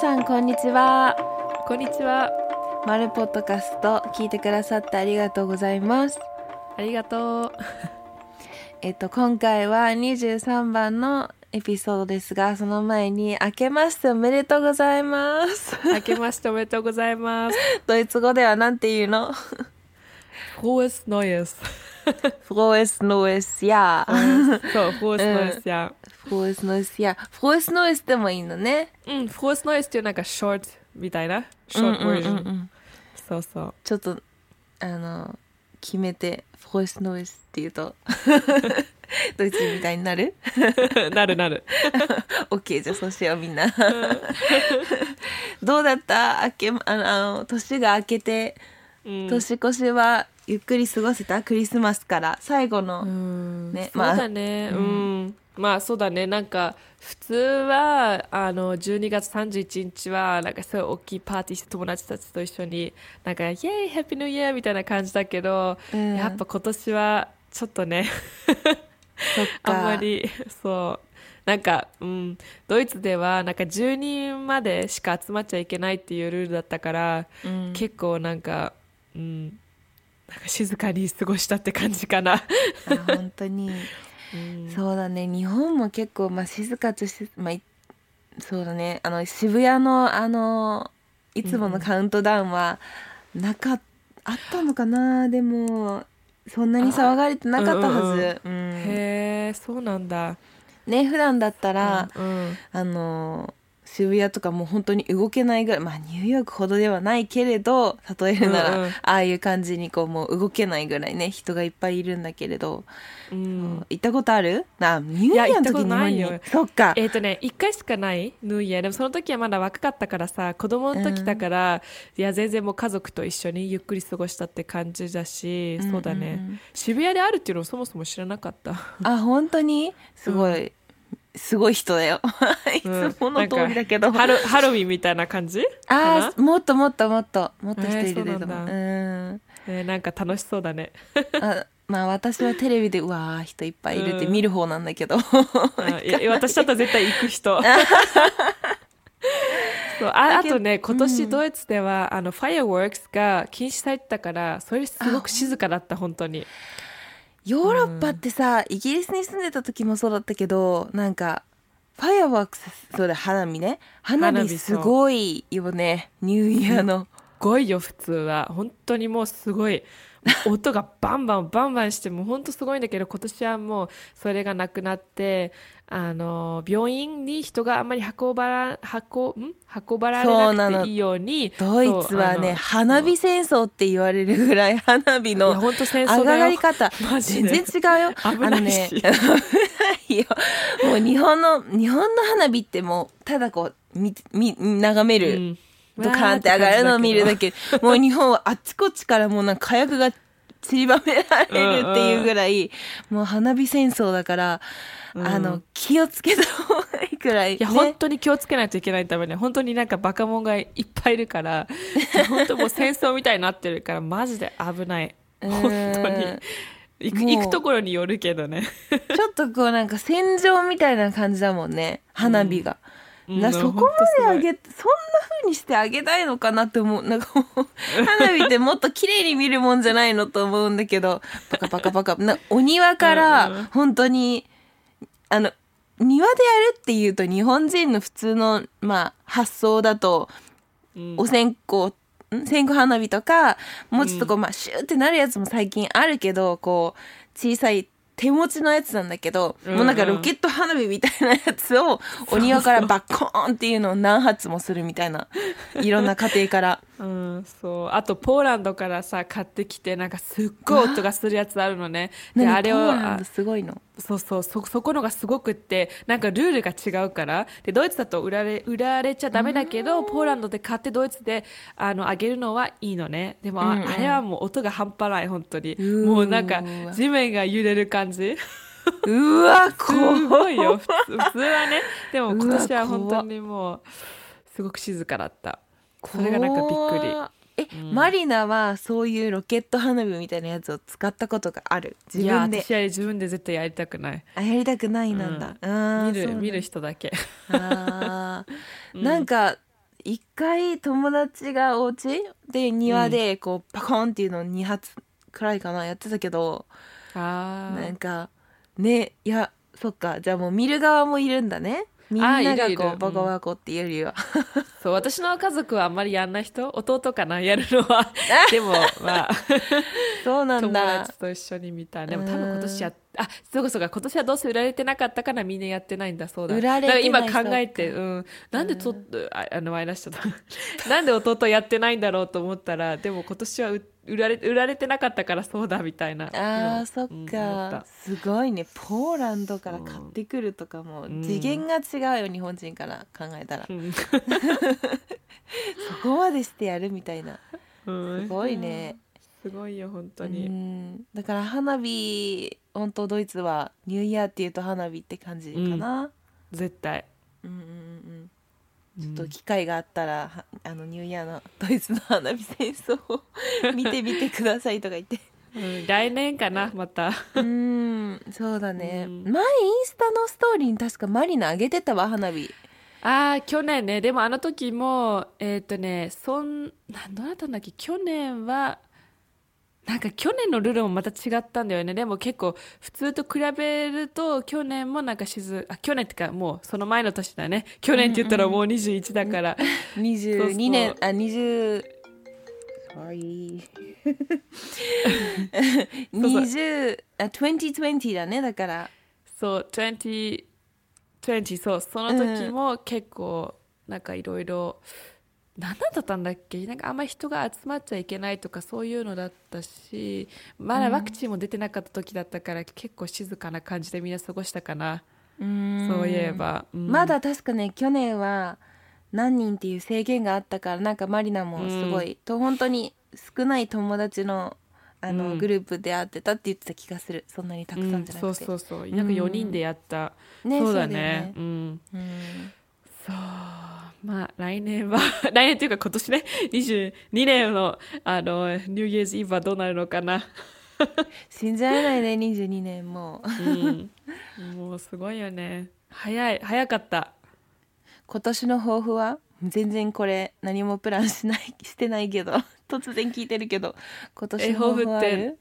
さんこんにちはこんにちは。マルポッドキャスト聞いてくださってありがとうございますありがとう。えっと今回は23番のエピソードですがその前に明けましておめでとうございます明けましておめでとうございます。ドイツ語ではなんて言うの？Frohes Neues. Frohes neues Jahr そう、Frohes Neues, ja. Frohes neues. Jahr Frohes neues でもいいのね。うん、Frohes Neues っていうなんか short みたいな？short うんうんうん version。うん。そうそう。ちょっとあの決めて Frohes neues って言うと ドイツみたいになる？なるなる。OK じゃあそうしようみんな。どうだった？明けあの年が明けてうん。年越しはゆっくり過ごせたクリスマスから最後の、うん。ねそうだね、うん、まあそうだね。なんか普通はあの12月31日はなんかそういう大きいパーティーして友達たちと一緒になんかイエーイハッピーニューイヤーみたいな感じだけど、うん。やっぱ今年はちょっとねあんまりそう。なんか、うん、ドイツではなんか10人までしか集まっちゃいけないっていうルールだったから、うん。結構なんか、うん、なんか静かに過ごしたって感じかな。あ本当に。うんそうだね。日本も結構、まあ、静かとして、まあ、いそうだね。あの渋谷のあのいつものカウントダウンはなか、あったのかな？でもそんなに騒がれてなかったはず、うんへえそうなんだ。ね普段だったら、うん。あの渋谷とかもう本当に動けないぐらいまあニューヨークほどではないけれど例えるなら、うんうん。ああいう感じにこうもう動けないぐらいね人がいっぱいいるんだけれど、うん。行ったことある？なニューイヤーの時にないよ。そっか。えっ、とね1回しかない？ヌーイヤー。でもその時はまだ若かったからさ子供の時だから、いや全然もう家族と一緒にゆっくり過ごしたって感じだし、そうだね、うんうん。うん渋谷であるっていうのをそもそも知らなかった。あ本当に？すごい、すごい人だよ。いつもの通りだけど、ハロハロウィンみたいな感じ？ああもっともっともっと。もっと人いるでなんだ。もうん。えーなんか楽しそうだね。あまあ私はテレビでうわー人いっぱいいるってうん。見る方なんだけど、あいや私だったら絶対行く人。そうああとね今年ドイツでは、あのファイアワークスが禁止されてたからそれすごく静かだった本当にヨーロッパってさ、イギリスに住んでた時もそうだったけどなんかファイアワークスそうだ花火ね。花火すごいよね。ニューイヤーの、すごいよ普通は。本当にもうすごい。音がバンバンバンバンしてもう本当すごいんだけど今年はもうそれがなくなってあの病院に人があんまり運ばら運ん？運ばられなくていいようにドイツはね花火戦争って言われるぐらい花火いのや本当戦争上がり方全で。然違うよ。危ないし。あのね、危ないよ。もう日本の日本の花火ってもうただこう見見眺める、うん。ドカーンって上がるのを見るだけ。もう日本はあっちこっちからもうなんか火薬が散りばめられるっていうぐらい、もう花火戦争だから、うん。あの気をつけた方がいいくらい、いや、ね、本当に気をつけないといけないために本当になんかバカモンがいっぱいいるから 本当もう戦争みたいになってるからマジで危ない。うん。本当に。行くもう。行くところによるけどね。ちょっとこうなんか戦場みたいな感じだもんね花火が、うん。なそこまで上げそんな風にしてあげたいのかなって思う。なんかもう花火ってもっと綺麗に見るもんじゃないのと思うんだけどパカパカパカ。なお庭かうんうん。ら本当にあの庭でやるっていうと日本人の普通の、まあ、発想だとうん。お線香ん？線香花火とかもうちょっとこう、まあ、シューってなるやつも最近あるけどこう小さい手持ちのやつなんだけど、うんうん。もうなんかロケット花火みたいなやつをお庭からバッコーンっていうのを何発もするみたいないろんな家庭からうん、そう。あとポーランドからさ買ってきてなんかすっごい音がするやつあるのね。で何？あれをすごいの？そうそうそそこのがすごくってなんかルールが違うから。でドイツだと売られ売られちゃダメだけどポーランドで買ってドイツであのあげるのはいいのね。でも、あうんうん。あれはもう音が半端ない本当に。もうなんか地面が揺れる感じ。うわす怖ごいよ普通はね。でも今年は本当にもうすごく静かだったそれがなんかびっくり。怖え、マリナはそういうロケット花火みたいなやつを使ったことがある？自いや分で私は自分で絶対やりたくない。あやりたくないなんだ、あー見る見る人だけ。あー。なんか一回友達がお家で庭でこうパコンっていうのを2発くらいかなやってたけどあなんかねいやそっか。じゃあもう見る側もいるんだねみんながこうバコバコっていうよ。りは、そう私の家族はあんまりやんない人？弟かな？やるのは。でもまあ。そうなん友だ達と一緒に見た。でも多分今年やあそうかそうか今年はどうせ売られてなかったからみんなやってないんだ。そうだ。売られてないだから今考えてうん。なんでと、ああのマイナスしちゃったなんで弟やってないんだろうと思ったらでも今年はう売られ売られてなかったからそうだみたいな。あそっか。た、すごいね。ポーランドから買ってくるとかもうん。次元が違うよ日本人から考えたら。うん。そこまでしてやるみたいな。うん。すごいね。すごいよ本当うに、ん。だから花火本当ドイツはニューイヤーっていうと花火って感じかな、絶対。うん、うんうんうん。ちちょっと機会があったらはあのニューイヤーのドイツの花火戦争を見てみてくださいとか言って。うん。来年かなまた。うん。そうだね、うん。前インスタのストーリーに確かマリナあげてたわ花火。ああ去年ね。でもあの時もえっ、とねそんなんどうだったんだっけ？去年はなんか去年のルールもまた違ったんだよね。でも結構普通と比べると去年もなんか静あ去年ってかもうその前の年だね。去年って言ったらもう21だから、22年あ20 sorry 20あ2020だねだから。そう2020そうその時も結構なんかいろいろ何だったんだっけ？なんかあんまり人が集まっちゃいけないとかそういうのだったしまだワクチンも出てなかった時だったから、結構静かな感じでみんな過ごしたかな、うん。そういえば、うん。まだ確かね去年は何人っていう制限があったからなんかマリナもすごい、と本当に少ない友達のあの、うん。グループで会ってたって言ってた気がする。そんなにたくさんじゃなくて、うん。そうそうそう。なんか4人でやった、ねそうだそうだよねね。うん。うん。そうまあ来年は 来年というか今年ね22年のあのニューイヤーズイブはどうなるのかな。信じられないね22年も。ううん、もうすごいよね。早い早かった。今年の抱負は？全然これ何もプランしないしてないけど突然聞いてるけど今年の抱負っる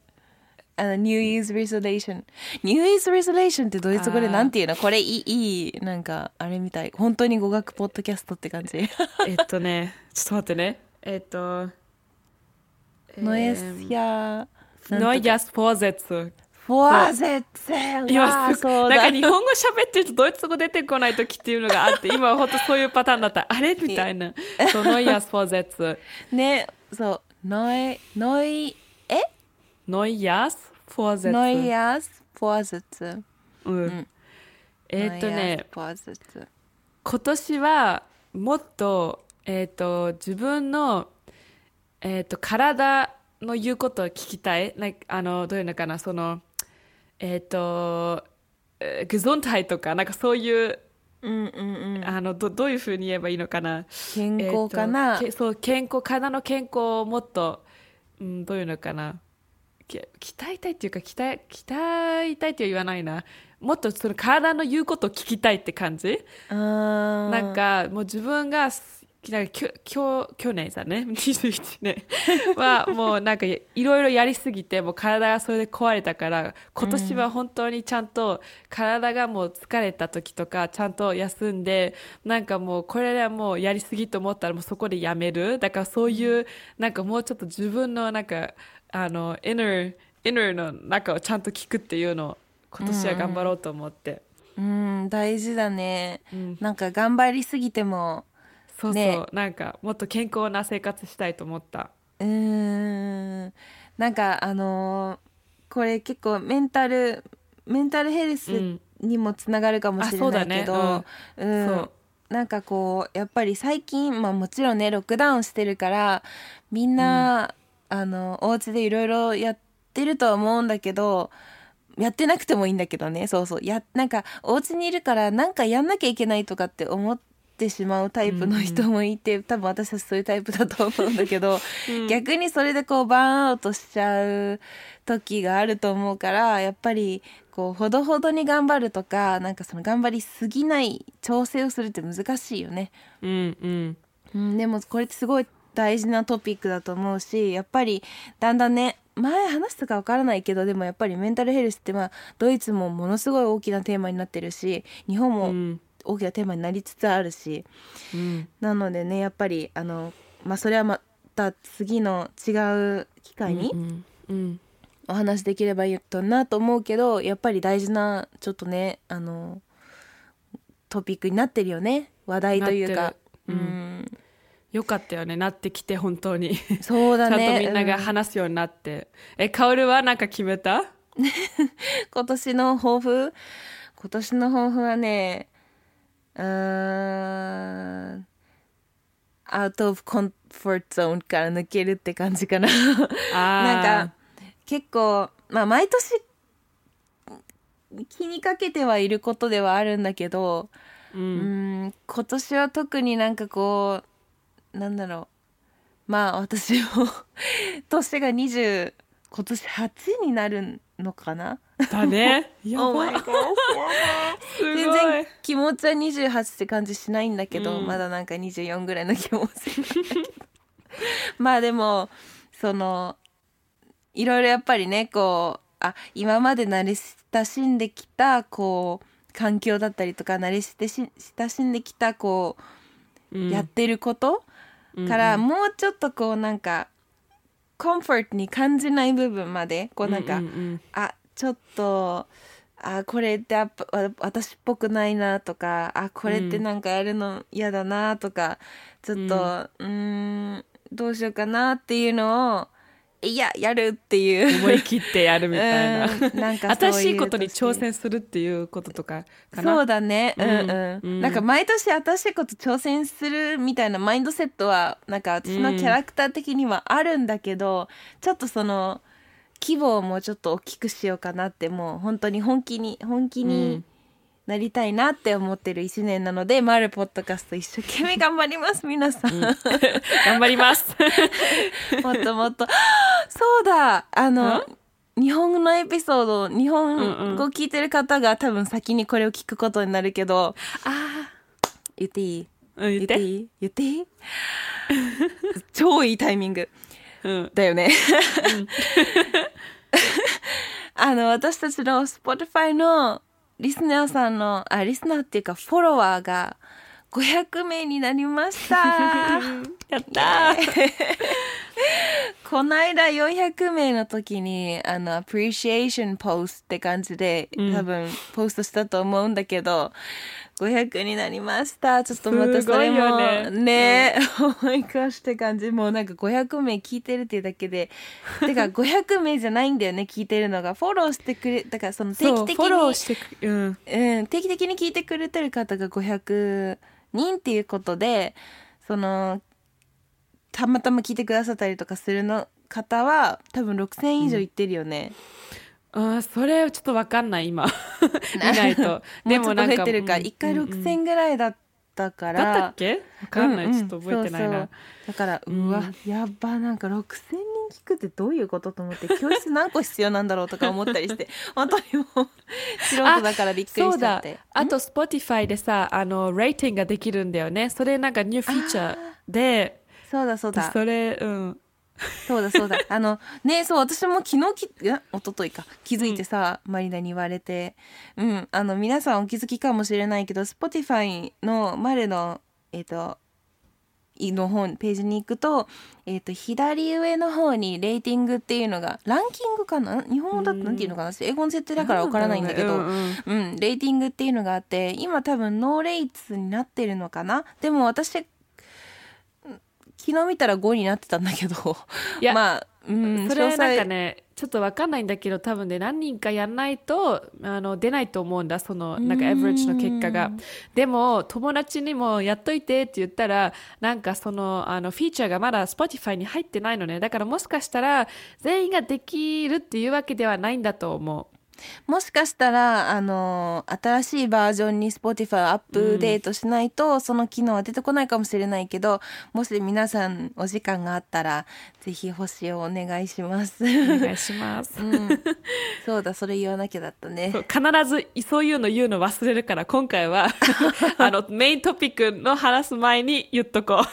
あの New Year's Resolution New Year's Resolution ってドイツ語でなんていうの？これいいいいなんかあれみたい。本当に語学ポッドキャストって感じ。えっとねちょっと待ってね。えっと Neues Jahr Neujahrsvorsätze Vorsätze 今すそうだ。なんか日本語喋ってるとドイツ語出てこない時っていうのがあって 今は本当そういうパターンだった。あれみたいな。そう Neujahrsvorsätzeねそう。 Neue neu え？ Neujahrsvorsätze Neujahrsvorsätze うんえっとね今年はもっと,、えー、と自分の、えー、と体の言うことを聞きたい。なあのどういうのかな？そのえっ、とえー Gesundheit とかなんかそういううんうんうん。あのどどういうふうに言えばいいのかな？健康かな、えーそう健康体の健康をもっと、うん、どういうのかな？け鍛えたいっていうか鍛え鍛えたいって言わないな。もっとその体の言うことを聞きたいって感じ？ななんかもう自分がすなんかきょきょ去年さね 21年はもうなんかいろいろやりすぎてもう体がそれで壊れたから今年は本当にちゃんと体がもう疲れた時とかちゃんと休んでなんかもうこれはもうやりすぎと思ったらもうそこでやめる？だからそういうなんかもうちょっと自分のなんかあの inner, inner の中をちゃんと聞くっていうのを今年は頑張ろうと思って、うん大事だね、うん。なんか頑張りすぎてもそうそう、ね。なんかもっと健康な生活したいと思った。うーん。なんかあのーこれ結構メンタルメンタルヘルスうんにもつながるかもしれないけど、あうん。なんかこうやっぱり最近、まあ、もちろんねロックダウンしてるからみんな、あのお家でいろいろやってるとは思うんだけどやってなくてもいいんだけどね。そうそう。やなんかお家にいるからなんかやんなきゃいけないとかって思ってしまうタイプの人もいて、多分私たちそういうタイプだと思うんだけど、逆にそれでこうバーンアウトしちゃう時があると思うからやっぱりこうほどほどに頑張るとかなんかその頑張りすぎない調整をするって難しいよね。うんうん。うん、でもこれってすごい大事なトピックだと思うしやっぱりだんだんね前話したかわからないけどでもやっぱりメンタルヘルスってまあドイツもものすごい大きなテーマになってるし日本うもん。大きなテーマになりつつあるし、うん。なのでねやっぱりあのまあそれはまた次の違う機会にうんうん。お話できればいいとなと思うけどやっぱり大事なちょっとねあのトピックになってるよね。話題というか。うんよかったよねなってきて本当に。そうだちゃんねとみんながうん話すようになって、えカオルはなんか決めた？今年の抱負？今年の抱負はねうーんアウト・オブ・コンフォート・ゾーンから抜けるって感じかな。あ なんか結構まあ毎年気にかけてはいることではあるんだけどううんん今年は特になんかこうなんだろう。まあ私も 年が20今年8になるのかな？だね。や Oh ば。い。全然気持ちは28って感じしないんだけど、うん。まだなんか24ぐらいの気持ち まあでもそのいろいろやっぱりねこうあ今まで慣れ親しんできたこう環境だったりとか慣れ親しんできたこう、うん。やってることから、もうちょっとこうなんかコンフォートに感じない部分までこうなんか、うんうんあちょっとあこれってやっぱわ私っぽくないなとかあこれってなんかやるの嫌だなとか、ちょっとうーんどうしようかなっていうのをいややるっていう。思い切ってやるみたいな。うんなんか新しいことに挑戦するっていうこととかそうだね。うんうん、うんなんか毎年新しいこと挑戦するみたいなマインドセットはなんか私のキャラクター的にはあるんだけど、ちょっとその規模をもうちょっと大きくしようかなってもう本当に本気に本気うにんなりたいなって思ってる1年なので、マルポッドキャスト一生懸命頑張ります皆さん、頑張ります。もっともっと。そうだ。あの日本語のエピソード日本語聞いてる方が多分先にこれを聞くことになるけどあ言っていい？うん言って。言っていい？言っていい？超いいタイミング。うん。だよね。あの、私たちの Spotify のリスナーさんの、あ、リスナーっていうかフォロワーが500名になりました。やったー この間400名の時に、あの、appreciation post って感じで、うん多分ポストしたと思うんだけど、500になりました。ちょっとまたそれも、よねね、oh my gosh って感じ。もうなんか500名聞いてるっていうだけで、てか500名じゃないんだよね、聞いてるのが。フォローしてくれ、だからその定期的フォローに、してくうんうん、定期的に聞いてくれてる方が500人っていうことで、その、たまたま聞いてくださったりとかするの方は多分6000以上いってるよね。あーそれちょっとわかんない今。見ないと。もうちょっと増えてるか、うん1回うんうん。6000ぐらいだったから。だったっけ？わかんない、ううちょっと覚えてないな。そうだからうん。うわ、やっばなんか6000人聞くってどういうことと思って教室何個必要なんだろうとか思ったりして 本当にもう素人だからびっくりしちゃって。あと Spotify でさあのレーティングができるんだよね。それなんかニューフィーチャーで。そうだそうだ。それうんそうだそうだ。あのねそう私も昨日きいや一昨日か。気づいてさ、マリナに言われて。うん。あの皆さんお気づきかもしれないけど Spotify のマルのえっ、といの方ページに行くと,、えー、と左上の方にレーティングっていうのがランキングかな？日本語だとなんていうのかな？英語の設定だからわからないんだけど。うんうん。うん、レーティングっていうのがあって今多分ノーレイツになってるのかな？でも私うん昨日見たら5になってたんだけど。いやまあ、うん、それはなんかねちょっとわかんないんだけど多分ね何人かやんないとあの出ないと思うんだそのなんかエブリッジの結果が。でも友達にもやっといてって言ったらなんかそのあのフィーチャーがまだ Spotify に入ってないのね。だからもしかしたら全員ができるっていうわけではないんだと思うもしかしたら、あの新しいバージョンに Spotify をアップデートしないと、その機能は出てこないかもしれないけど、もし皆さんお時間があったら、ぜひ星をお願いします。お願いします。うん、そうだ、それ言わなきゃだったね。必ずそういうの言うの忘れるから今回は あのメイントピックの話す前に言っとこ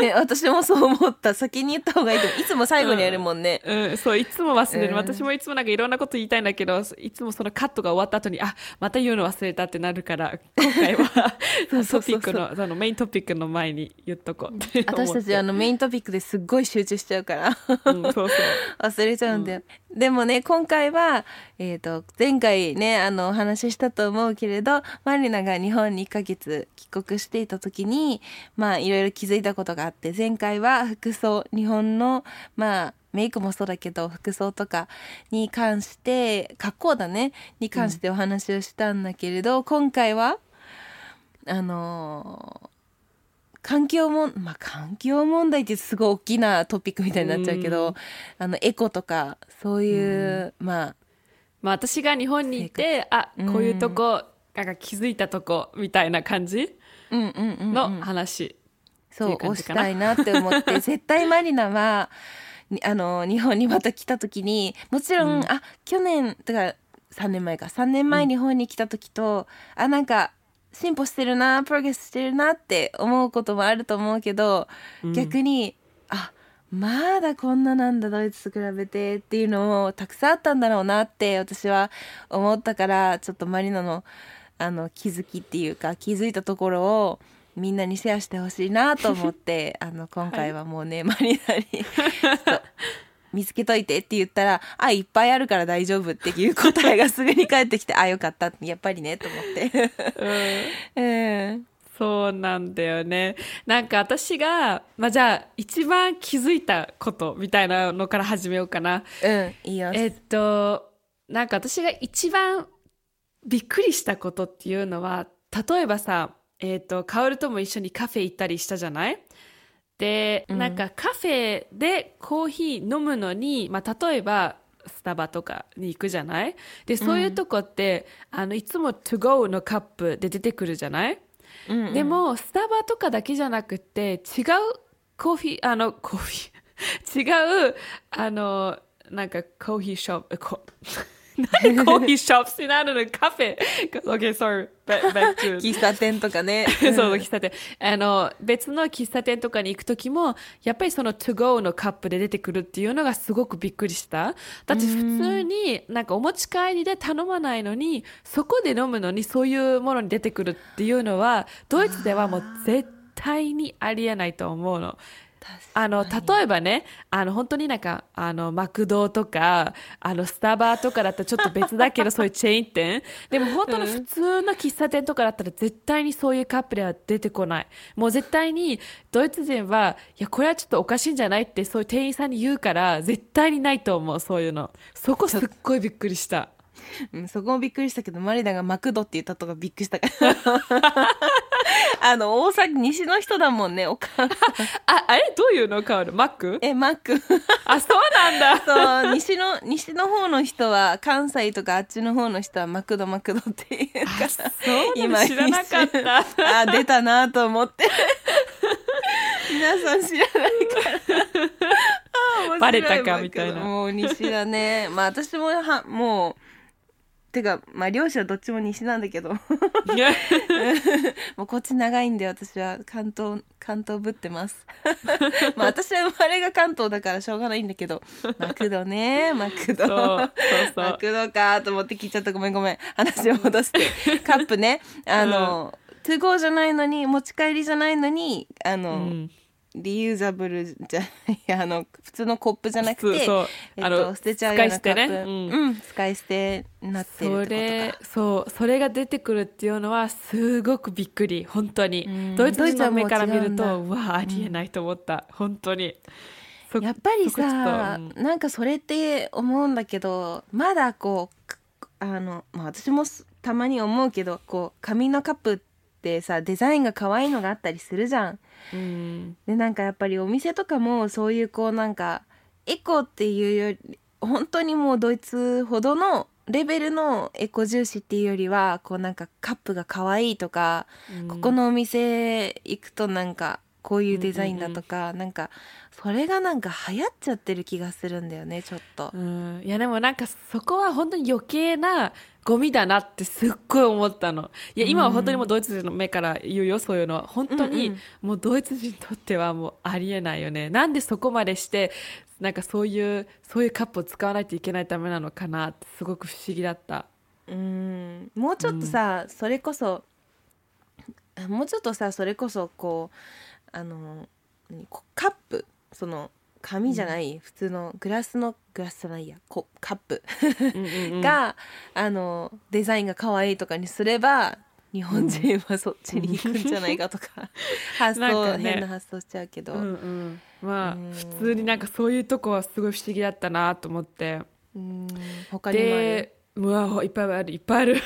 ね、私もそう思った。先に言った方がいいと。いつも最後にやるもんね。う、うん、そういつも忘れる、うん私もいつもなんかいろんなこと言いたいんだけどいつもそのカットが終わった後にあまた言うの忘れたってなるから今回は トピックのそのメイントピックの前に言っとこうって私たちあのメイントピックですっごい集中しちゃうから。うん、そうそう。忘れちゃうんだよ、でもね今回は、えー、と前回ねあのお話ししたと思うけれどマリナが日本に1ヶ月帰国していた時にまあいろいろ気づいたことがあって前回は服装日本のまあメイクもそうだけど服装とかに関して格好だね。に関してお話をしたんだけれど、今回はあのー環境もまあ環境問題ってすごい大きなトピックみたいになっちゃうけど、うん。あのエコとかそういう、まあまあ私が日本にいてあこういうとこ、なんか気づいたとこみたいな感じうんうんうん、うん、の話、そうう感じかな。をしたいなって思って絶対マリナはに あの日本にまた来た時にもちろん、うん。あ去年だから3年前か。3年前日本に来た時と、あなんか進歩してるなプログレスしてるなって思うこともあると思うけど、うん。逆にあまだこんななんだドイツと比べてっていうのもたくさんあったんだろうなって私は思ったからちょっとマリナのあの気づきっていうか気づいたところをみんなにシェアしてほしいなと思って あの今回はもうね、マリナに 見つけといてって言ったら「あいっぱいあるから大丈夫」っていう答えがすぐに返ってきて「あよかった」やっぱりねと思って。うんうんそうなんだよね。なんか私が、まあ、じゃあ一番気づいたことみたいなのから始めようかな。うんいいよ。えっと、なんか私が一番びっくりしたことっていうのは、例えばさ、えっと、カオルとも一緒にカフェ行ったりしたじゃない？で、うん。なんかカフェでコーヒー飲むのに、まあ、例えば、スタバとかに行くじゃない？で、そういうとこって、あの、いつも to go のカップで出てくるじゃない？うんうん。でも、スタバとかだけじゃなくて、違うコーヒー、あの、コーヒー、違う、あの、なんかコーヒーショップ、こ何コーヒーショップになるの？カフェ。okay, sorry. Back, back to 喫茶店とかね。そうそう、喫茶店。あの、別の喫茶店とかに行くときも、やっぱりその to go のカップで出てくるっていうのがすごくびっくりした。だって普通になんかお持ち帰りで頼まないのに、そこで飲むのにそういうものに出てくるっていうのは、ドイツではもう絶対にありえないと思うの。あの、例えばね、あの、本当になんか、あの、マクドとか、あの、スタバとかだったらちょっと別だけど、そういうチェーン店。でも本当の普通の喫茶店とかだったら絶対にそういうカップでは出てこない。もう絶対に、ドイツ人は、いや、これはちょっとおかしいんじゃないって、そういう店員さんに言うから、絶対にないと思う、そういうの。そこすっごいびっくりした。うん、そこもびっくりしたけどマリナがマクドって言ったとかびっくりしたから。あの大阪西の人だもんねお母さん。あ、あれ？どういうの変わるマック？えマック。あ、そうなんだ。そう西の西の方の人は関西とかあっちの方の人はマクドマクドっていうかあそうなの？知らなかった。あ出たなと思って。皆さん知らないから。バレたかみたいな。もう西だね。まあ私もはもうてかまあ両親はどっちも西なんだけど。もうこっち長いんで私は関東関東ぶってます。まあ私は生まれが関東だからしょうがないんだけど。マクドねマクド。マクドかと思って聞いちゃった。ごめんごめん。話を戻して。カップね。あの、トゥゴーじゃないのに持ち帰りじゃないのにあの、うんリユーザブルじゃないあの普通のコップじゃなくてそうえっと、捨てちゃうようなカップ。使い捨てね。ううんん、使い捨てになってるそってれことか。そうそれが出てくるっていうのはすごくびっくり。本当に、うん。ドイツ人の目から見るとうわありえないと思った、本当に。そやっぱりさ、となんかそれって思うんだけどまだこうくあの、まあ、私もすたまに思うけどこう紙のカップってさデザインが可愛いのがあったりするじゃん。うんでなんかやっぱりお店とかもそういうこうなんかエコっていうより本当にもうドイツほどのレベルのエコ重視っていうよりはこうなんかカップが可愛いとか、うんここのお店行くとなんかこういうデザインだとか、なんかそれがなんか流行っちゃってる気がするんだよねちょっと。うん、いやでもなんかそこは本当に余計なゴミだなってすっごい思ったの。いや今は本当にもうドイツ人の目から言うよそういうの。は本当うんうにん。もうドイツ人にとってはもうありえないよね。なんでそこまでしてなんかそういうそういうカップを使わないといけないためなのかなってすごく不思議だった。うん。もうちょっとさ、それこそもうちょっとさそれこそこうあのカップ。その紙じゃない、普通のグラスのグラスじゃないや。こカップ。うんうんうん。が、あのデザインが可愛いとかにすれば日本人はそっちに行くんじゃないかとか、発想、ね。変な発想しちゃうけど、うんうん。まあうん。普通になんかそういうとこはすごい不思議だったなと思って。うん。他にもうわいっぱいあるいっぱいある。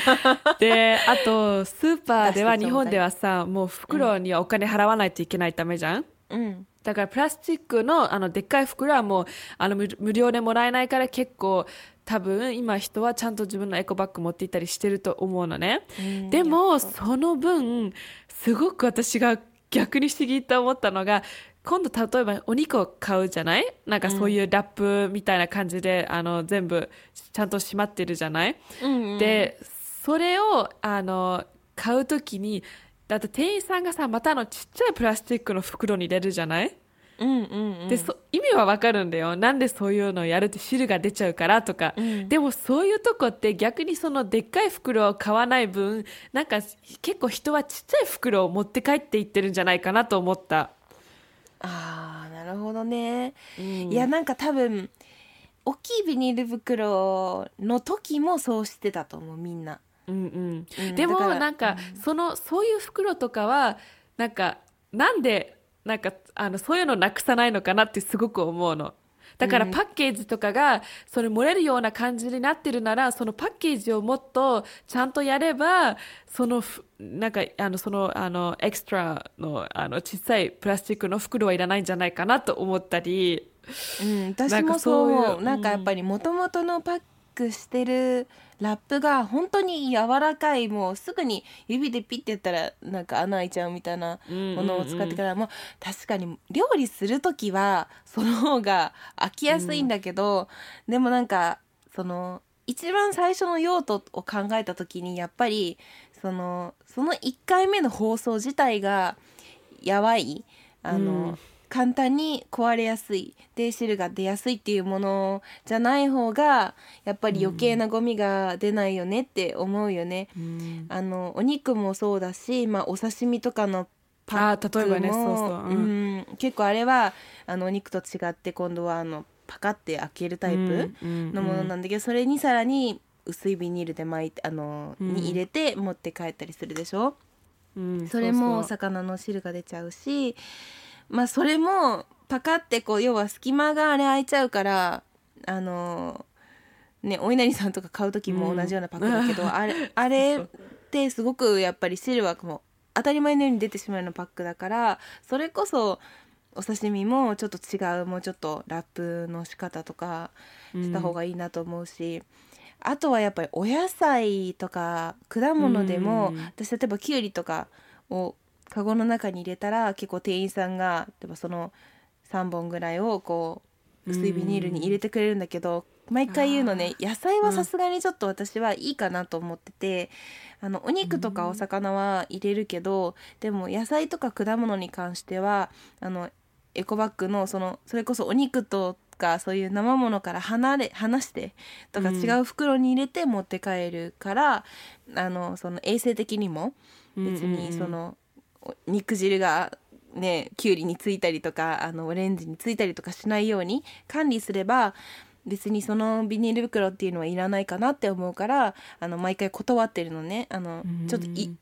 であとスーパーでは日本ではさもう袋にはお金払わないといけないためじゃん、うん。だからプラスチックのあのでっかい袋はもうあの無無料でもらえないから結構多分今人はちゃんと自分のエコバッグ持っていったりしてると思うのね、うんでもその分すごく私が逆に不思議と思ったのが今度例えばお肉を買うじゃない？なんかそういうラップみたいな感じで、あの全部ちゃんと閉まってるじゃない、うんうん。でそれをあの買うときにだって店員さんがさまたあのちっちゃいプラスチックの袋に入れるじゃない？うんうんうん。でそ意味はわかるんだよ。なんでそういうのをやるって汁が出ちゃうからとか、うん。でもそういうとこって逆にそのでっかい袋を買わない分なんか結構人はちっちゃい袋を持って帰っていってるんじゃないかなと思った、ああなるほどね、うん。いやなんか多分大きいビニール袋の時もそうしてたと思うみんな。うんうん。うんでもなんか、そのそういう袋とかはなんかなんでなんかあのそういうのなくさないのかなってすごく思うのだからうん。パッケージとかがそれ漏れるような感じになってるならそのパッケージをもっとちゃんとやればそのふなんかあのそのあのエクストラのあの小さいプラスチックの袋はいらないんじゃないかなと思ったり。うん、私もそうう。いうなんかやっぱりもともとのパックしてるラップが本当に柔らかいもうすぐに指でピッてやったらなんか穴開いちゃうみたいなものを使ってから、もう確かに料理する時はその方が開きやすいんだけど、でもなんかその一番最初の用途を考えた時にやっぱりそのその1回目の放送自体がやばい。あの、うん簡単に壊れやすいで汁が出やすいっていうものじゃない方がやっぱり余計なゴミが出ないよねって思うよね。うん。あのお肉もそうだし、まあ、お刺身とかのパックも例えばねそうそう。うん。うん。結構あれはあのお肉と違って今度はあのパカって開けるタイプのものなんだけど、それにさらに薄いビニールで巻いてあの、うん。に入れて持って帰ったりするでしょ？うんそれもおそうそう魚の汁が出ちゃうしまあそれもパカってこう要は隙間があれ開いちゃうからあのねお稲荷さんとか買う時も同じようなパックだけど、うん。あれ あれってすごくやっぱり汁はもう当たり前のように出てしまうようなパックだからそれこそお刺身もちょっと違うもうちょっとラップの仕方とかした方がいいなと思うし、あとはやっぱりお野菜とか果物でも、うん。私例えばきゅうりとかをカゴの中に入れたら結構店員さんが例えばその3本ぐらいをこう薄いビニールに入れてくれるんだけど、毎回言うのね野菜はさすがにちょっと私はいいかなと思ってて、あのお肉とかお魚は入れるけど、でも野菜とか果物に関してはあのエコバッグのそのそれこそお肉とかそういう生ものから離れ離してとかうん。違う袋に入れて持って帰るから、あのその衛生的にも別にその、お肉汁がねきゅうりについたりとかあのオレンジについたりとかしないように管理すれば別にそのビニール袋っていうのはいらないかなって思うからあの毎回断ってるのね。あのうん。ちょっとい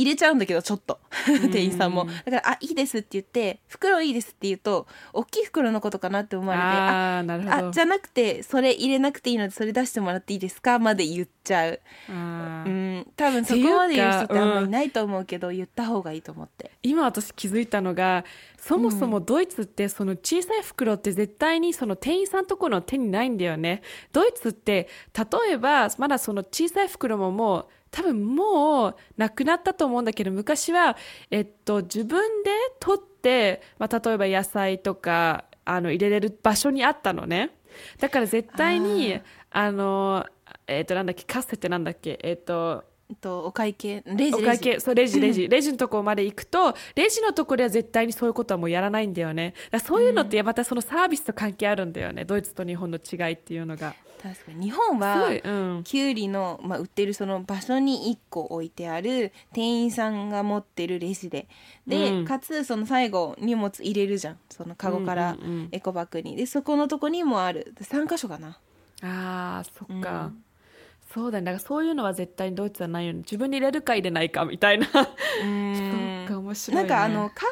入れちゃうんだけどちょっと店員さんもだから「あいいです」って言って「袋いいです」って言うと大きい袋のことかなって思われて「あああなるほどあじゃなくてそれ入れなくていいのでそれ出してもらっていいですか?」まで言っちゃう。うん多分そこまで言う人ってあんまりいないと思うけど、言った方がいいと思って。今私気づいたのがそもそもドイツってその小さい袋って絶対にその店員さんところの手にないんだよね。ドイツって例えばまだその小さい袋ももう多分もうなくなったと思うんだけど昔は、えっと、自分で取って、まあ、例えば野菜とかあの入れれる場所にあったのね。だから絶対にあのえっとなんだっけカッセってなんだっけえっとえっとお会計レジお会計そうレジレジ。レジのところまで行くとレジのところでは絶対にそういうことはもうやらないんだよね。だそういうのってまたそのサービスと関係あるんだよね、ドイツと日本の違いっていうのが。確かに。日本すはごい、うん、きゅうりの、まあ、売ってるその場所に1個置いてある店員さんが持ってるレジで。で、うん。かつその最後荷物入れるじゃん。そのカゴからうんうんうんエコバッグに。でそこのとこにもある。3箇所かな。あーそっか、うんそうだね。だからそういうのは絶対にドイツはないよね。自分に入れるか入れないかみたいな。うそんっか面白い、ね、なんかあのか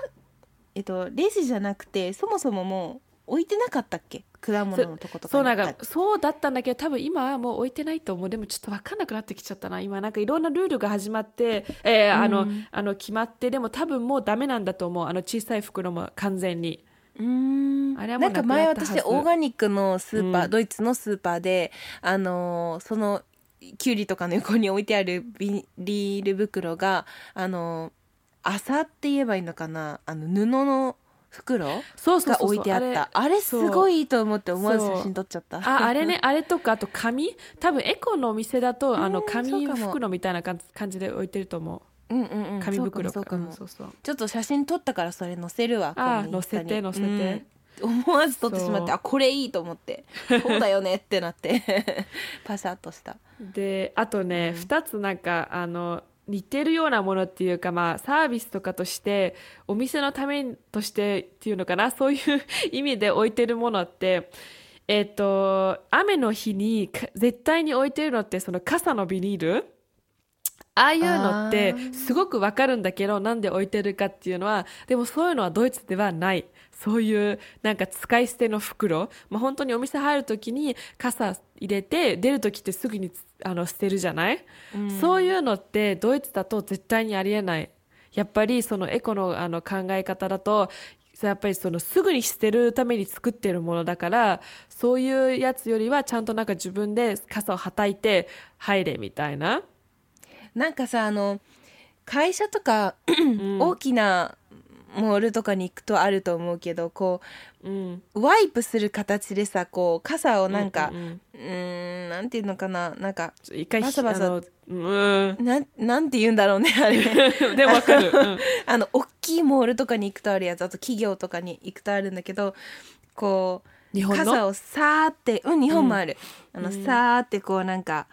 えっとレジじゃなくてそもそももう置いてなかったっけ？果物のとことかそうなんにかそうだったんだけど多分今はもう置いてないと思う。でもちょっと分かんなくなってきちゃったな。今なんかいろんなルールが始まって、えーあのうん。あの決まってでも多分もうダメなんだと思う。あの小さい袋も完全に。うーん。あれはもうなんか前私オーガニックのスーパー、うん。ドイツのスーパーであのーそのきゅうりとかの横に置いてあるビニール袋があのー麻って言えばいいのかな？あの布の袋そうが置いてあった。あれすごいいいと思って思わず写真撮っちゃった。ああれねあれとかあと紙？多分エコのお店だとあのうん紙袋みたいな感じで置いてると思う。んうんうん。う紙袋そうかもちょっと写真撮ったからそれ載せるわあ載せて載せて。うん思わず撮ってしまってあこれいいと思って。そうだよねってなって。パシャッとした。であとね、2つなんかあの似てるようなものっていうか、まあ、サービスとかとしてお店のためとしてっていうのかな？そういう 意味で置いてるものってえっ、と雨の日にか絶対に置いてるのってその傘のビニール？ああいうのってすごくわかるんだけどなんで置いてるかっていうのはでもそういうのはドイツではないそういうなんか使い捨ての袋、まあ、本当にお店入るときに傘入れて出るときってすぐにあの捨てるじゃない、そういうのってドイツだと絶対にありえない。やっぱりそのエコのあの考え方だとやっぱりそのすぐに捨てるために作ってるものだからそういうやつよりはちゃんとなんか自分で傘をはたいて入れみたいな。なんかさあの会社とか大きなモールとかに行くとあると思うけどこうん、うワイプする形でさこう傘をなんかうんなんていうのかななんか一回バサバサあのうん。なんなんて言うんだろうねあれ。で もわかる、うん。あの大きいモールとかに行くとあるやつあと企業とかに行くとあるんだけどこう傘をさーってうん日本もある、あのうん。さーってこうなんか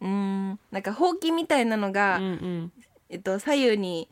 うーんなんかほうきみたいなのが、うんうん。えっと、左右に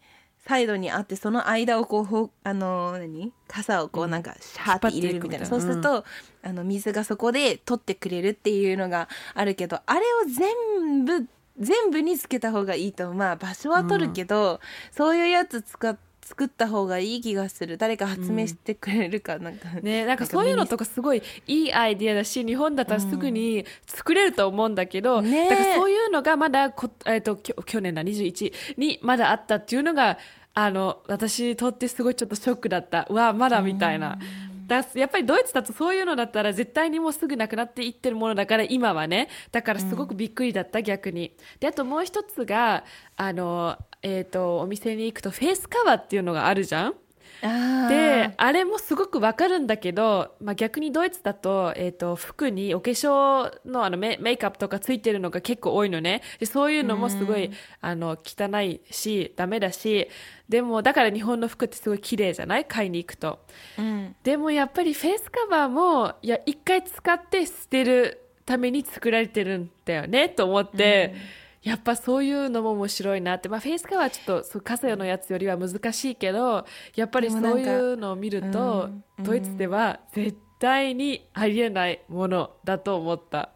サイドにあってその間をこうほうあの何？傘をこうなんかシャーって入れるみたいな、そうすると、あの水がそこで取ってくれるっていうのがあるけどあれを全部全部につけた方がいいとまあ場所は取るけど、そういうやつ使っ作った方がいい気がする。誰か発明してくれるかなんか、ね、なんかそういうのとかすごいいいアイディアだし日本だったらすぐに作れると思うんだけど、ねだからそういうのがまだこ、えー、ときょ去年だ21にまだあったっていうのがあの私にとってすごいちょっとショックだった。うわまだみたいな。だやっぱりドイツだとそういうのだったら絶対にもうすぐなくなっていってるものだから今はね。だからすごくびっくりだった、逆に。であともう一つがあの、えー、とお店に行くとフェイスカバーっていうのがあるじゃんであれもすごくわかるんだけど、まあ、逆にドイツだと,、えー、と服にお化粧のあのメメイクアップとかついてるのが結構多いのね。でそういうのもすごいあの汚いしダメだしでもだから日本の服ってすごい綺麗じゃない？買いに行くと。うん。でもやっぱりフェイスカバーもいや一回使って捨てるために作られてるんだよねと思って、やっぱそういうのも面白いなって、まあ、フェイスカバーはちょっとそう傘のやつよりは難しいけどやっぱりそういうのを見ると、うん。ドイツでは絶対にありえないものだと思った。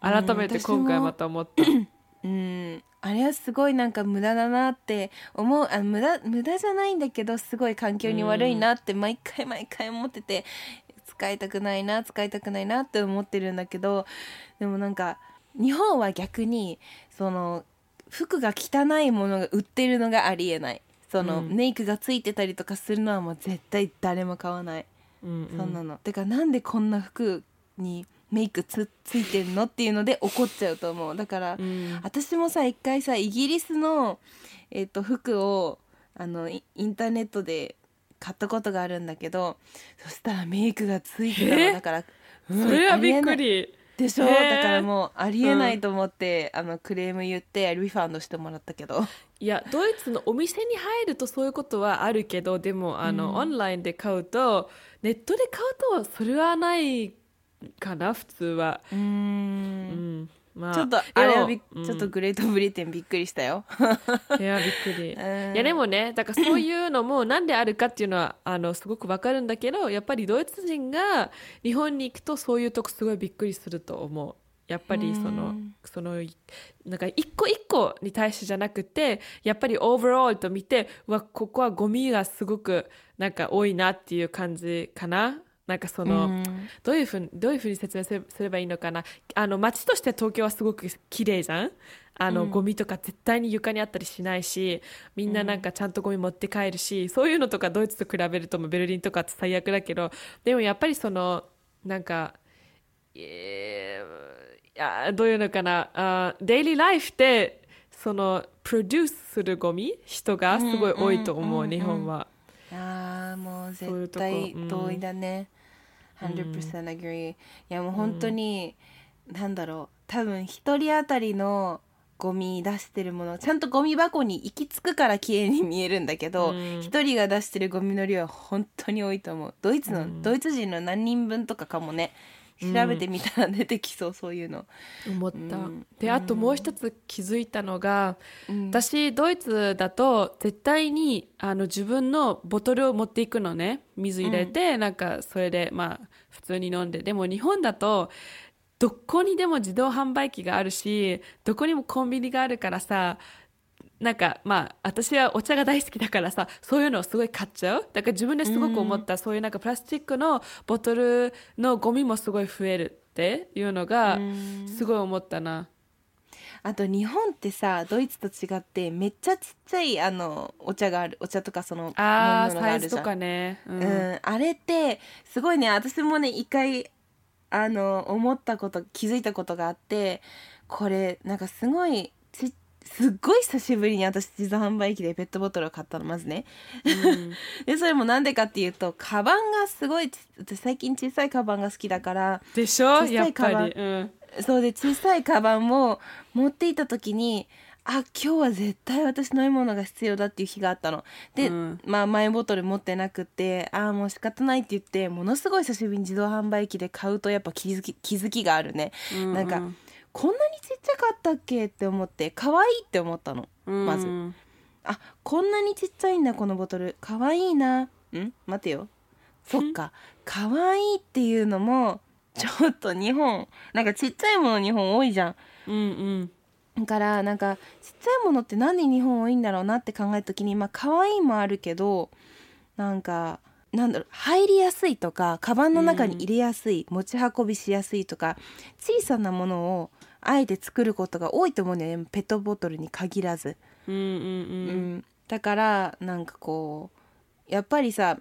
改めて今回また思った、うんあれはすごいなんか無駄だなって思う。あ無駄無駄じゃないんだけどすごい環境に悪いなって毎回毎回思ってて使いたくないな使いたくないなって思ってるんだけどでもなんか日本は逆にその服が汚いものが売ってるのがありえない。その、うん。メイクがついてたりとかするのはもう絶対誰も買わない、うんうん。そんなの。てかなんでこんな服にメイクつついてんのっていうので怒っちゃうと思う。だから、うん。私もさ一回さイギリスの、えっと服をあのイインターネットで買ったことがあるんだけどそしたらメイクがついてたの。え？だから、うんそれはびっくりでしょ、へー。だからもうありえないと思って、あのクレーム言ってリファンドしてもらったけど。いやドイツのお店に入るとそういうことはあるけどでもあの、オンラインで買うとネットで買うとそれはないかな普通は、うーうんんまあ、ちょっとあれはびっでもちょっとグレートブリテンびっくりしたよ。いやびっくり、うん。いやでもねだからそういうのもなんであるかっていうのはあのすごくわかるんだけどやっぱりドイツ人が日本に行くとそういうとこすごいびっくりすると思う。やっぱりそのうん。そのなんか一個一個に対してじゃなくてやっぱりオーバーオールと見てうわここはゴミがすごくなんか多いなっていう感じかななんかその、うん。どういうふうにどういうふうに説明すればいいのかな。あの街として東京はすごく綺麗じゃん？あの、うん。ゴミとか絶対に床にあったりしないしみんななんかちゃんとゴミ持って帰るし、そういうのとかドイツと比べるともうベルリンとかって最悪だけどでもやっぱりそのなんかえーいやどういうのかな。あデイリーライフってそのプロデュースするゴミ？人がすごい多いと思う、日本は。もう絶対うん同意だね。100% agree。いやもう本当に、なんだろう。多分一人当たりのゴミ出してるものちゃんとゴミ箱に行き着くから綺麗に見えるんだけどうん。一、人が出してるゴミの量は本当に多いと思う。ドイツの、うん。ドイツ人の何人分とかかもね調べてみたら出てきそうそういうの、思った、うん。であともう一つ気づいたのが、うん。私ドイツだと絶対にあの自分のボトルを持っていくのね。水入れて、なんかそれでまあ普通に飲んで。でも日本だとどこにでも自動販売機があるしどこにもコンビニがあるからさなんかまあ私はお茶が大好きだからさそういうのをすごい買っちゃう？だから自分ですごく思った、そういうなんかプラスチックのボトルのゴミもすごい増えるっていうのがうん。すごい思ったな。あと日本ってさドイツと違ってめっちゃちっちゃいあのお茶があるお茶とかそのああ飲み物がサイズとあるじゃん。かね、ううん。あれってすごいね私もね一回あの思ったこと気づいたことがあってこれなんかすごいちすっごい久しぶりに私自動販売機でペットボトルを買ったのまずね。うん。でそれもなんでかっていうとカバンがすごいち私最近小さいカバンが好きだからでしょ？小さいやっぱカバンり、うん、そうで小さいカバンも持っていた時にあ今日は絶対私飲み物が必要だっていう日があったの。で、うん。まあマイボトル持ってなくってああもう仕方ないって言ってものすごい久しぶりに自動販売機で買うとやっぱ気づき気づきがあるね、うん。なんかこんなにちっちゃかったっけって思って可愛いって思ったの。うん。まず。あこんなにちっちゃいんだこのボトル。可愛いな。ん？待てよ。そっか。可愛いっていうのもちょっと日本なんかちっちゃいもの日本多いじゃん。うんうん。だからなんかちっちゃいものってなんで日本多いんだろうなって考えた時にまあ可愛いもあるけどなんかなんだろう入りやすいとかカバンの中に入れやすい、持ち運びしやすいとか小さなものをあえて作ることが多いと思うんだよね。ペットボトルに限らず。うんうんうん。うん、だからなんかこうやっぱりさ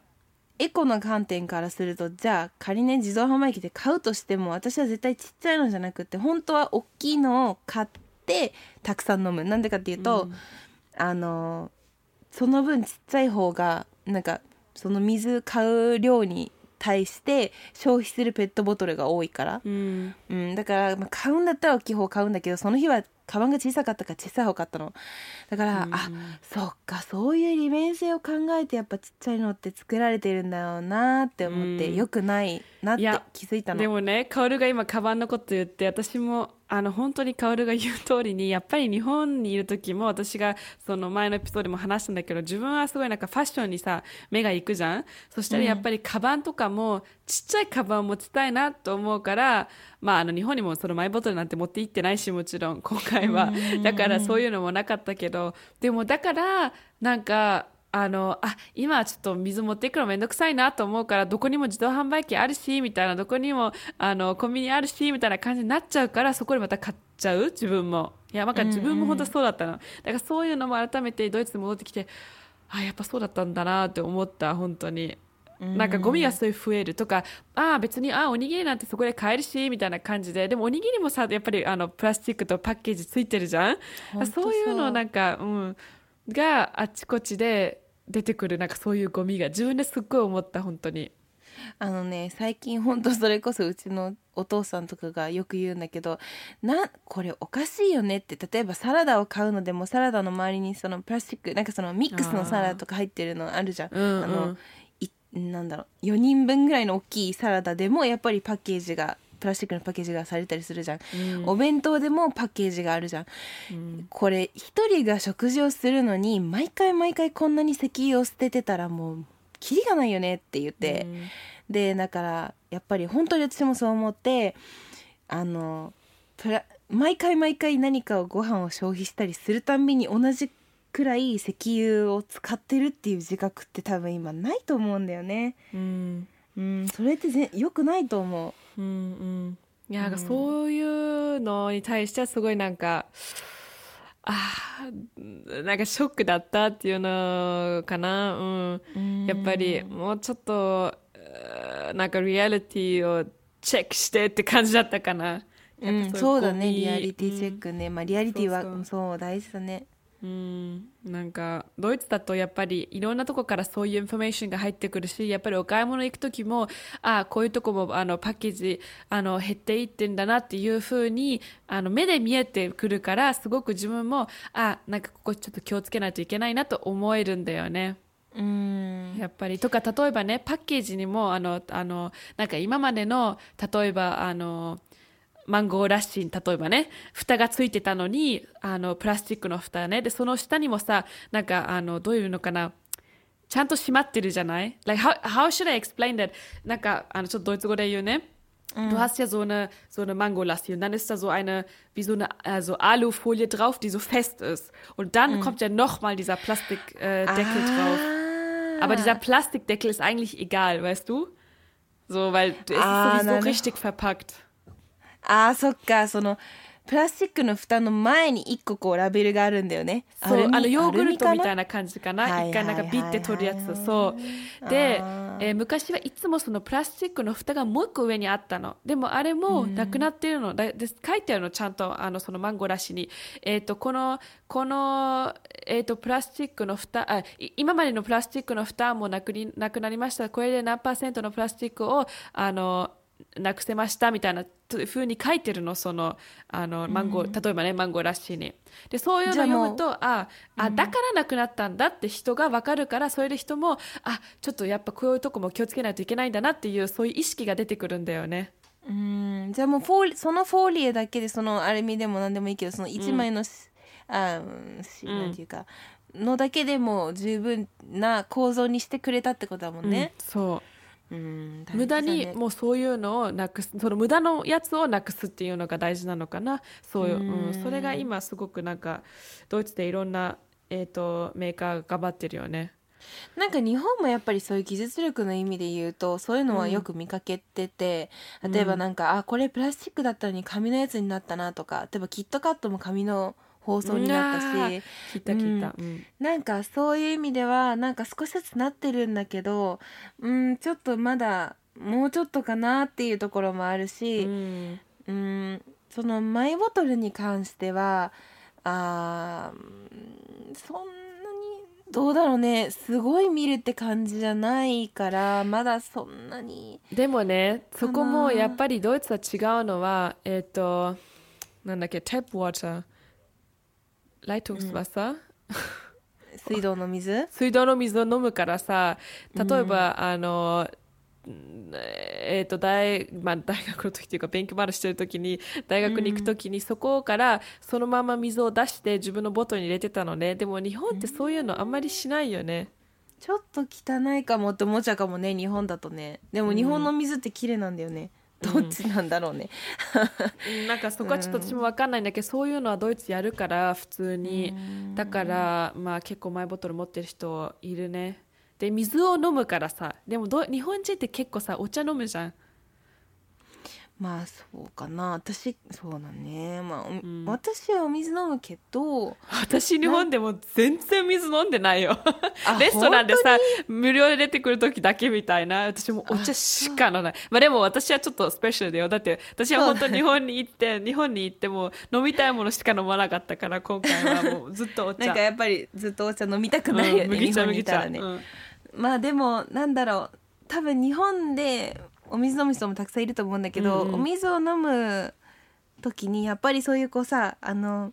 エコの観点からするとじゃあ仮にね自動販売機で買うとしても私は絶対ちっちゃいのじゃなくって本当は大きいのを買ってたくさん飲む。なんでかっていうと、あのその分ちっちゃい方がなんかその水買う量に対して消費するペットボトルが多いから、うん。うん、だから、まあ、買うんだったら大きい方買うんだけどその日はカバンが小さかったから小さい方買ったの。だから、あそっかそういう利便性を考えてやっぱちっちゃいのって作られてるんだろうなって思って、うん。よくないなって気づいたの。でもね薫が今カバンのこと言って私もあの本当に薫が言う通りにやっぱり日本にいる時も私がその前のエピソードでも話したんだけど自分はすごいなんかファッションにさ目が行くじゃん。そしたらやっぱりカバンとかもちっちゃいカバンを持ちたいなと思うからまああの日本にもそのマイボトルなんて持って行ってないしもちろん今回は。だからそういうのもなかったけどでもだからなんかあのあ今はちょっと水持っていくのめんどくさいなと思うからどこにも自動販売機あるしみたいなどこにもあのコンビニあるしみたいな感じになっちゃうからそこでまた買っちゃう？自分も。いやなんか自分も本当そうだったの、だからそういうのも改めてドイツに戻ってきてあやっぱそうだったんだなって思った本当に。うん。なんかゴミがそういう増えるとか、ああ、別に、ああ、おにぎりなんてそこで買えるし、みたいな感じで、でもおにぎりもさ、やっぱりあのプラスチックとパッケージついてるじゃん？そう。いうのなんか、うん、があっちこっちで出てくる、なんかそういうゴミが自分ですっごい思った、本当に。あのね最近ほんとそれこそうちのお父さんとかがよく言うんだけどなこれおかしいよねって例えばサラダを買うのでもサラダの周りにそのプラスチックなんかそのミックスのサラダとか入ってるのあるじゃん。うんうんあのいなんだろう4人分ぐらいの大きいサラダでもやっぱりパッケージがプラスチックのパッケージがされたりするじゃん、うん。お弁当でもパッケージがあるじゃん。うん。これ一人が食事をするのに毎回毎回こんなに石油を捨ててたらもうキリがないよねって言って、でだからやっぱり本当に私もそう思ってあのプラ毎回毎回何かをご飯を消費したりするたんびに同じくらい石油を使ってるっていう自覚って多分今ないと思うんだよね。うん。うん、それってぜ良くないと思う。うんうん。いやなんかそういうのに対してはすごいなんか、あーなんかショックだったっていうのかな、うん、やっぱりもうちょっとなんかリアリティをチェックしてって感じだったかな。うん、そうだね。リアリティチェックね、まあリアリティはそう大事だね。うん、なんかドイツだとやっぱりいろんなとこからそういうインフォメーションが入ってくるしやっぱりお買い物行く時もああこういうとこもあのパッケージあの減っていってんだなっていうふうにあの目で見えてくるからすごく自分もあなんかここちょっと気をつけないといけないなと思えるんだよね。うん。やっぱり。とか例えばねパッケージにもあのあのなんか今までの例えばあのマンゴーらしい、例えばね、蓋がついてたのに、あの、プラスチックの蓋ね。で、その下にもさ、なんか、あの、どういうのかな。ちゃんと閉まってるじゃない ?Like, how, how should I explain that? なんか、あの、ちょっとドイツ語で言うね。Du hast ja so eine, so eine Mangolassi und dann ist da so eine, wie so eine also Alufolie drauf, die so fest ist. Und dann mm. kommt ja nochmal dieser Plastikdeckel äh, ah. drauf. Aber dieser Plastikdeckel ist eigentlich egal, weißt du? So, weil es ah, ist sowieso nein. richtig verpackt. あーそっかそのプラスチックの蓋の前に一個こうラベルがあるんだよね。そう、あのヨーグルトみたいな。な感じかな？はい一回なんかビッて取るやつ。そう。であ、えー昔はいつもそのプラスチックの蓋がもう一個上にあったの。でもあれもなくなってるの。だで書いてあるの、ちゃんとあのそのマンゴーらしに。えっ、と、この、この、えっ、と、プラスチックの蓋、あ、い今までのプラスチックの蓋もなくになくなりました。これで何パーセントのプラスチックを、あの、なくせましたみたいなふうに書いてるの、その、あの、マンゴー、例えばね、マンゴーらしいに。で、そういうの読むと、あ、あ、だからなくなったんだって人がわかるから、それで人も、あ、ちょっとやっぱこういうとこも気をつけないといけないんだなっていう、そういう意識が出てくるんだよね。うんじゃあもうフォそのフォーリエだけでそのアルミでも何でもいいけどその一枚のうんしなんていうか、のだけでも十分な構造にしてくれたってことだもんね。そう。うん無駄にもうそういうのをなくすその無駄のやつをなくすっていうのが大事なのかな。そういう、うん、それが今すごくなんかドイツでいろんな、えー、とメーカーが頑張ってるよね。なんか日本もやっぱりそういう技術力の意味で言うとそういうのはよく見かけてて、例えばなんか、あこれプラスチックだったのに紙のやつになったなとか例えばキットカットも紙の包装になったし、聞いた聞いた、うん。なんかそういう意味ではなんか少しずつなってるんだけどうんちょっとまだもうちょっとかなっていうところもあるうし、ん。うん、そのマイボトルに関してはあそんなにどうだろうね。すごい見るって感じじゃないからまだそんなにでもねそこもやっぱりドイツは違うのはえっ、となんだっけタップウォーター Leitungswasser、水道の水水道の水を飲むからさ例えば、あのえー、と大まあ、大学の時っていうか勉強まだしてる時に大学に行く時にそこからそのまま水を出して自分のボトルに入れてたのね。でも日本ってそういうのあんまりしないよね、ちょっと汚いかもって思っちゃうかもね日本だとね。でも日本の水って綺麗なんだよね、どっちなんだろうね、うん。なんかそこはちょっと私も分かんないんだけど、そういうのはドイツやるから普通に、だからまあ結構マイボトル持ってる人いるね。で水を飲むからさ。でもど日本人って結構さお茶飲むじゃんまあそうかな。私そうだね。まあ、おん。私はお水飲むけど私日本でも全然水飲んでないよ。あ レストランでさ無料で出てくる時だけみたいな私もお茶しか飲まない。まあでも私はちょっとスペシャルだよ。だって私は本当日本に行って日本に行っても飲みたいものしか飲まなかったから今回はもうずっとお茶。なんかやっぱりずっとお茶飲みたくないよね、うん日本にいたらね、うん。まあでもなんだろう。多分日本でお水飲む人もたくさんいると思うんだけど、うんうん。お水を飲む時にやっぱりそういうこうさあの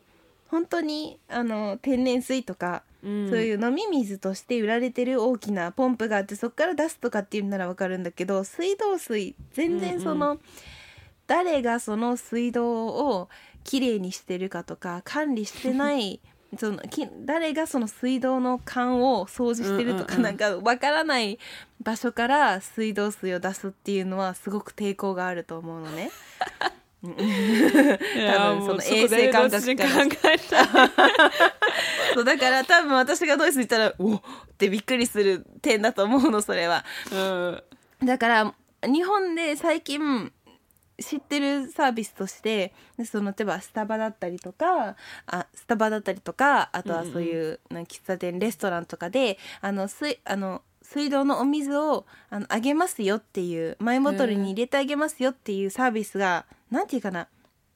本当にあの天然水とか、うん。そういう飲み水として売られてる大きなポンプがあってそこから出すとかっていうならわかるんだけど水道水全然その、誰がその水道をきれいにしてるかとか管理してないそのき誰がその水道の管を掃除してるとか、なんかわからない場所から水道水を出すっていうのはすごく抵抗があると思うのね。多分その衛生感覚どっから そうだから多分私がドイツに行ったら「おっ!」ってびっくりする点だと思うのそれは。うんだから日本で最近知ってるサービスとしてでその例えばスタバだったりとかあスタバだったりとかあとはそういう、なんか喫茶店レストランとかであの水あの水道のお水をあのあげますよっていうマイボトルに入れてあげますよっていうサービスがなんていうかな。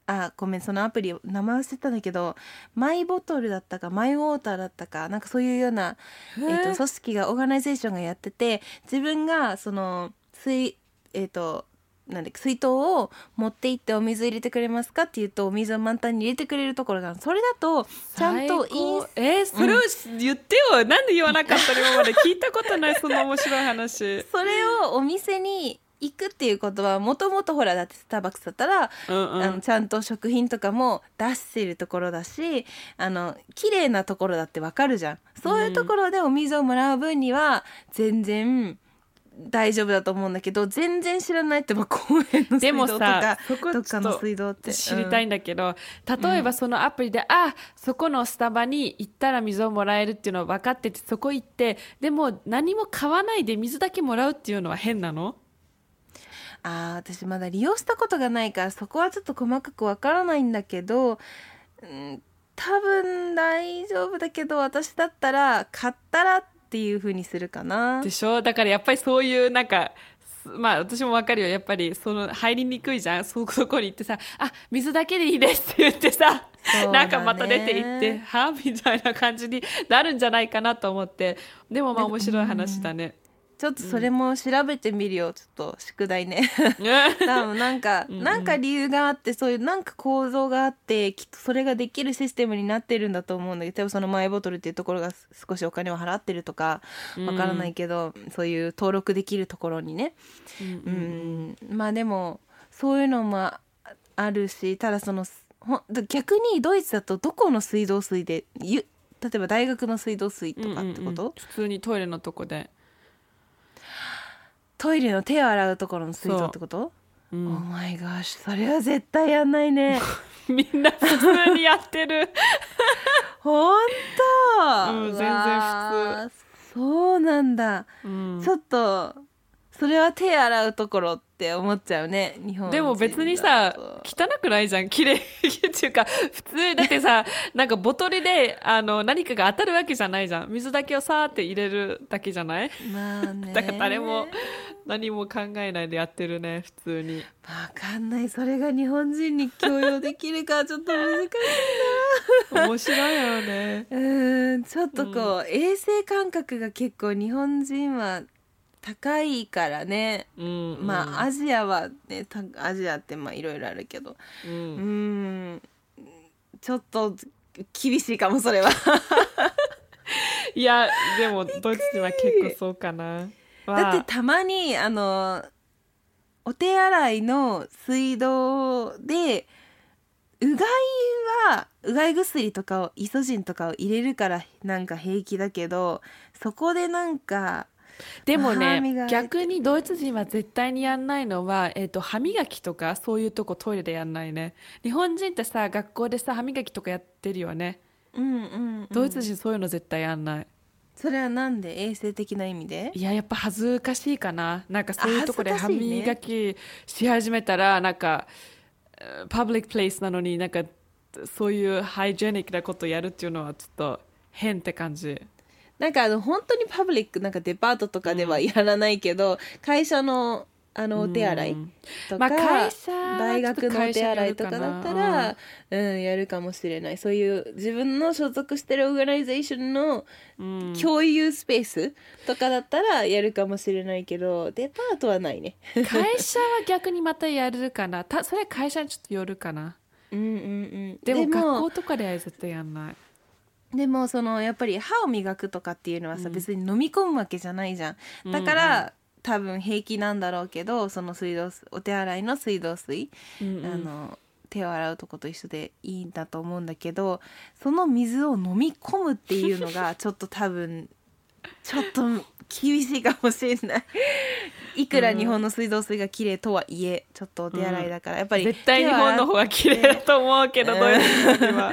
あごめんそのアプリ名前忘れたんだけどマイボトルだったかマイウォーターだったかなんかそういうような、えー、と組織が organization がやってて自分がその水えっ、となんで水筒を持って行ってお水入れてくれますかって言うとお水を満タンに入れてくれるところがそれだとちゃんとインえーそれを言ってよ、なんで言わなかったの今まで聞いたことないそんな面白い話。それをお店に行くっていうことはもともとほらだってスターバックスだったら、うんうん。あのちゃんと食品とかも出してるところだしあの綺麗なところだってわかるじゃん。そういうところでお水をもらう分には全然大丈夫だと思うんだけど全然知らないってば 公園の水でも道とかどっかの水道って。知りたいんだけど、例えばそのアプリで、あそこのスタバに行ったら水をもらえるっていうのは分かっててそこ行ってでも何も買わないで水だけもらうっていうのは変なの？あー私まだ利用したことがないからそこはちょっと細かくわからないんだけど、うん、多分大丈夫だけど私だったら買ったらっていう風にするかな。でしょ？だからやっぱりそういうなんかすまあ私も分かるよ。やっぱりその入りにくいじゃん。そそこに行ってさ「あ水だけでいいです」って言ってさ、ね。なんかまた出て行って「は?」みたいな感じになるんじゃないかなと思って。でもまあ面白い話だね。ちょっとそれも調べてみるよ。ちょっと宿題ね。多分なんかうんうん。なんか理由があってそういうなんか構造があってきっとそれができるシステムになってるんだと思うんだけど例えばそのマイボトルっていうところが少しお金を払ってるとかわからないけど、そういう登録できるところにね。うんうん。まあでもそういうのもあるしただその逆にドイツだとどこの水道水でゆ例えば大学の水道水とかってこと、うんうんうん。普通にトイレのとこで、トイレの手を洗うところの水道ってこと？う Oh ん my gosh それは絶対やんないね。みんな普通にやってる。ほんと、うん全然普通。そうなんだ、うん。ちょっとそれは手洗うところって思っちゃうね日本人でも別にださと汚くないじゃん。綺麗っていうか普通だってさ なんかボトルであの何かが当たるわけじゃないじゃん。水だけをさーって入れるだけじゃない？まあね。だから誰も何も考えないでやってるね普通に。わかんない。それが日本人に強要できるかちょっと難しい面白いよね。うーんちょっとこう、衛生感覚が結構日本人は高いからね、うんまあアジアはねたアジアってまあいろいろあるけど。ううん。んちょっと厳しいかもそれは。いやでもドイツ人は結構そうかな。だってたまにあのお手洗いの水道でうがいはうがい薬とかをイソジンとかを入れるからなんか平気だけどそこでなんかでも歯ね逆にドイツ人は絶対にやんないのは、えー、と歯磨きとかそういうとこトイレでやんないね。日本人ってさ学校でさ歯磨きとかやってるよね。うんうん、うん、ドイツ人そういうの絶対やんない。それはなんで？衛生的な意味で？いややっぱ恥ずかしいかな。なんかそういうとこで歯磨きし始めたらなんかパブリックプレイスなのになんかそういうハイジェニックなことやるっていうのはちょっと変って感じなんかあの本当にパブリックなんかデパートとかではやらないけど、会社のあのお手洗いうんとか、まあ会社大学のお手洗いとかだったら、ううん、やるかもしれない。そういう自分の所属してるオーガナイゼーションのうん。共有スペースとかだったらやるかもしれないけどデパートはないね。会社は逆にまたやるかな。たそれは会社にちょっとよるかな。うんうんうん。でも学校とかでは絶対やんないでもそのやっぱり歯を磨くとかっていうのはさ、うん。別に飲み込むわけじゃないじゃん。だから、多分平気なんだろうけどその水道水お手洗いの水道水、うんうん。あの手を洗うとこと一緒でいいんだと思うんだけどその水を飲み込むっていうのがちょっと多分 ちょっと厳しいかもしれない。いくら日本の水道水が綺麗とはいえちょっとお手洗いだから、やっぱり絶対日本の方が綺麗だと思うけどうん。どういう時は。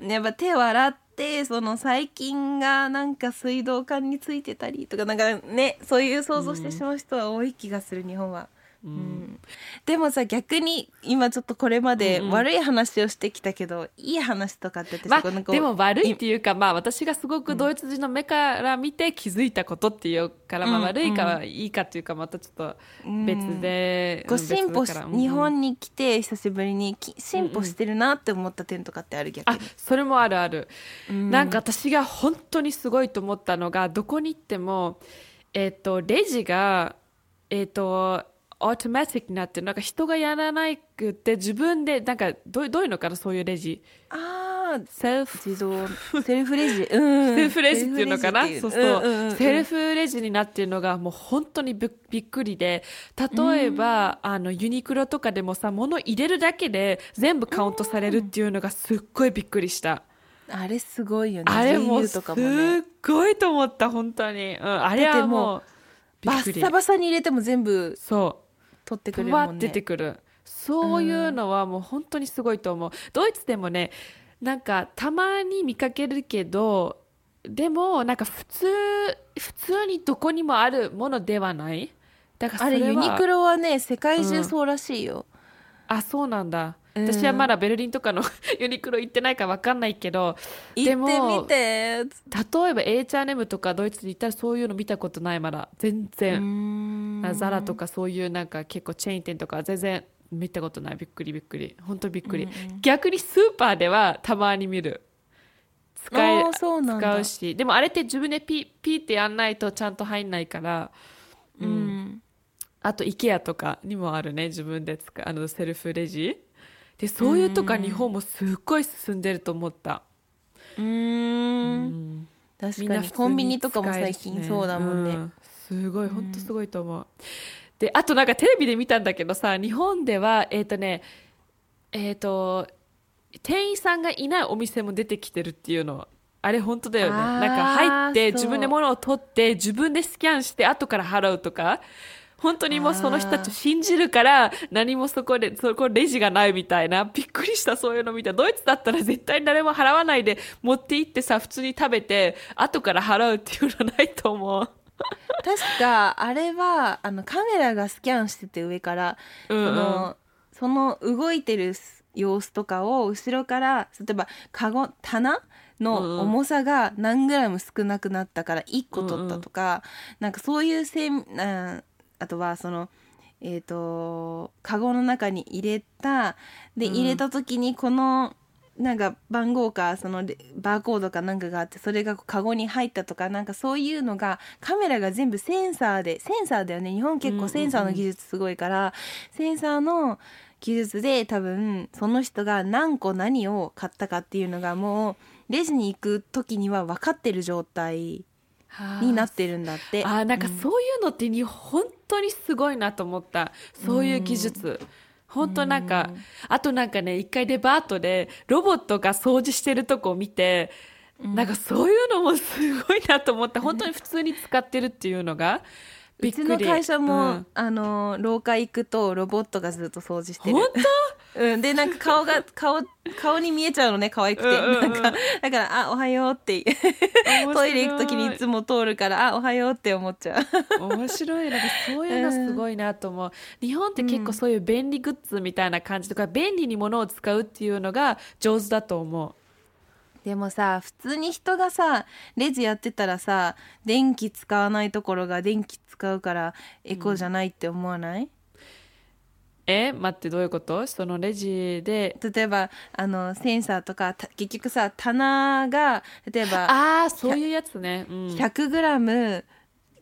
やっぱ手を洗ってその細菌がなんか水道管についてたりとかなんかねそういう想像してしまう人は多い気がする日本は。ううん。ん、でもさ逆に今ちょっとこれまでうんうん。悪い話をしてきたけど、いい話とかって私まあでも悪いっていうかまあ私がすごくドイツ人の目から見て気づいたことっていうから、まあうん悪いかはいいかっていうかまたちょっと別で、こううん進歩し日本に来て久しぶりにき進歩してるなって思った点とかってある逆あに、それもあるある、うん。なんか私が本当にすごいと思ったのがどこに行ってもえっ、とレジがえっ、とオートマティックになってるなんか人がやらなくて自分でなんかどうどういうのかなそういうレジ。ああセルフ自動セルフレジ、うん、セルフレジっていうのかな？セルそうそう、フレジっていんんんセルフレジになってるのがもう本当にびびっくりで。例えば、あのユニクロとかでもさ物入れるだけで全部カウントされるっていうのがすっごいびっくりした、あれすごいよね。あれもすっごいと思った本当に、うん、あれはもうびバッサバサに入れても全部そう取ってくるもんね。出てくる。そういうのはもう本当にすごいと思う、ドイツでもねなんかたまに見かけるけどでもなんか普通普通にどこにもあるものではない。だからあれユニクロはね世界うん中そうらしいよ、あそうなんだ。うん私はまだベルリンとかの ユニクロ行ってないから分かんないけどでも行ってみて。例えば H&M とかドイツに行ったらそういうの見たことないまだ。全然、然ザラとかそういうなんか結構チェーン店とか全然見たことない。びっくりびっくり。本当びっくり、うんうん。逆にスーパーではたまに見る。使う使うし。でもあれって自分でピッピーってやんないとちゃんと入んないから。うん、あと IKEA とかにもあるね。自分で使うあのセルフレジでそういうとか日本もすっごい進んでると思った、うん。ん。確かに。コンビニとかも最近そうだもんね、うすごい本当すごいと思う、であとなんかテレビで見たんだけどさ日本ではえっ、とねえっ、と店員さんがいないお店も出てきてるっていうの。あれ本当だよね。なんか入って自分で物を取って自分でスキャンして後から払うとか本当にもうその人たちを信じるから何もそこでそこレジがないみたいなびっくりしたそういうの見たドイツだったら絶対誰も払わないで持って行ってさ普通に食べて後から払うっていうのないと思う。確かあれはあのカメラがスキャンしてて上から、うんうん。そのその動いてる様子とかを後ろから例えばカゴ棚の重さが何グラム少なくなったから1個取ったとか、なんかそういうせんああとはそのえっ、とカゴの中に入れたでうん。入れた時にこのなんか番号かそのレバーコードかなんかがあってそれがカゴに入ったとかなんかそういうのがカメラが全部センサーでセンサーだよね。日本結構センサーの技術すごいから、センサーの技術で多分その人が何個何を買ったかっていうのがもうレジに行く時には分かってる状態になってるんだって。あーなんかそういうのって日本当にすごいなと思った。そういう技術、本当なんか、あとなんかね一回デパートでロボットが掃除してるとこを見て、なんかそういうのもすごいなと思って本当に普通に使ってるっていうのがびうちの会社も、うん。あの廊下行くとロボットがずっと掃除してる。本うん、でなんか顔が顔顔に見えちゃうのね可愛くて、うんうんうん。なんかだから「あおはよう」って。トイレ行く時にいつも通るから「あおはよう」って思っちゃう。面白い。なんかそういうのすごいなと思う、日本って結構そういう便利グッズみたいな感じとか、便利に物を使うっていうのが上手だと思うでもさ普通に人がさレジやってたらさ電気使わないところが電気使うからエコじゃないって思わない、え待ってどういうこと？そのレジで。例えばあのセンサーとかた結局さ棚が例えばああそういうやつね、うん、100g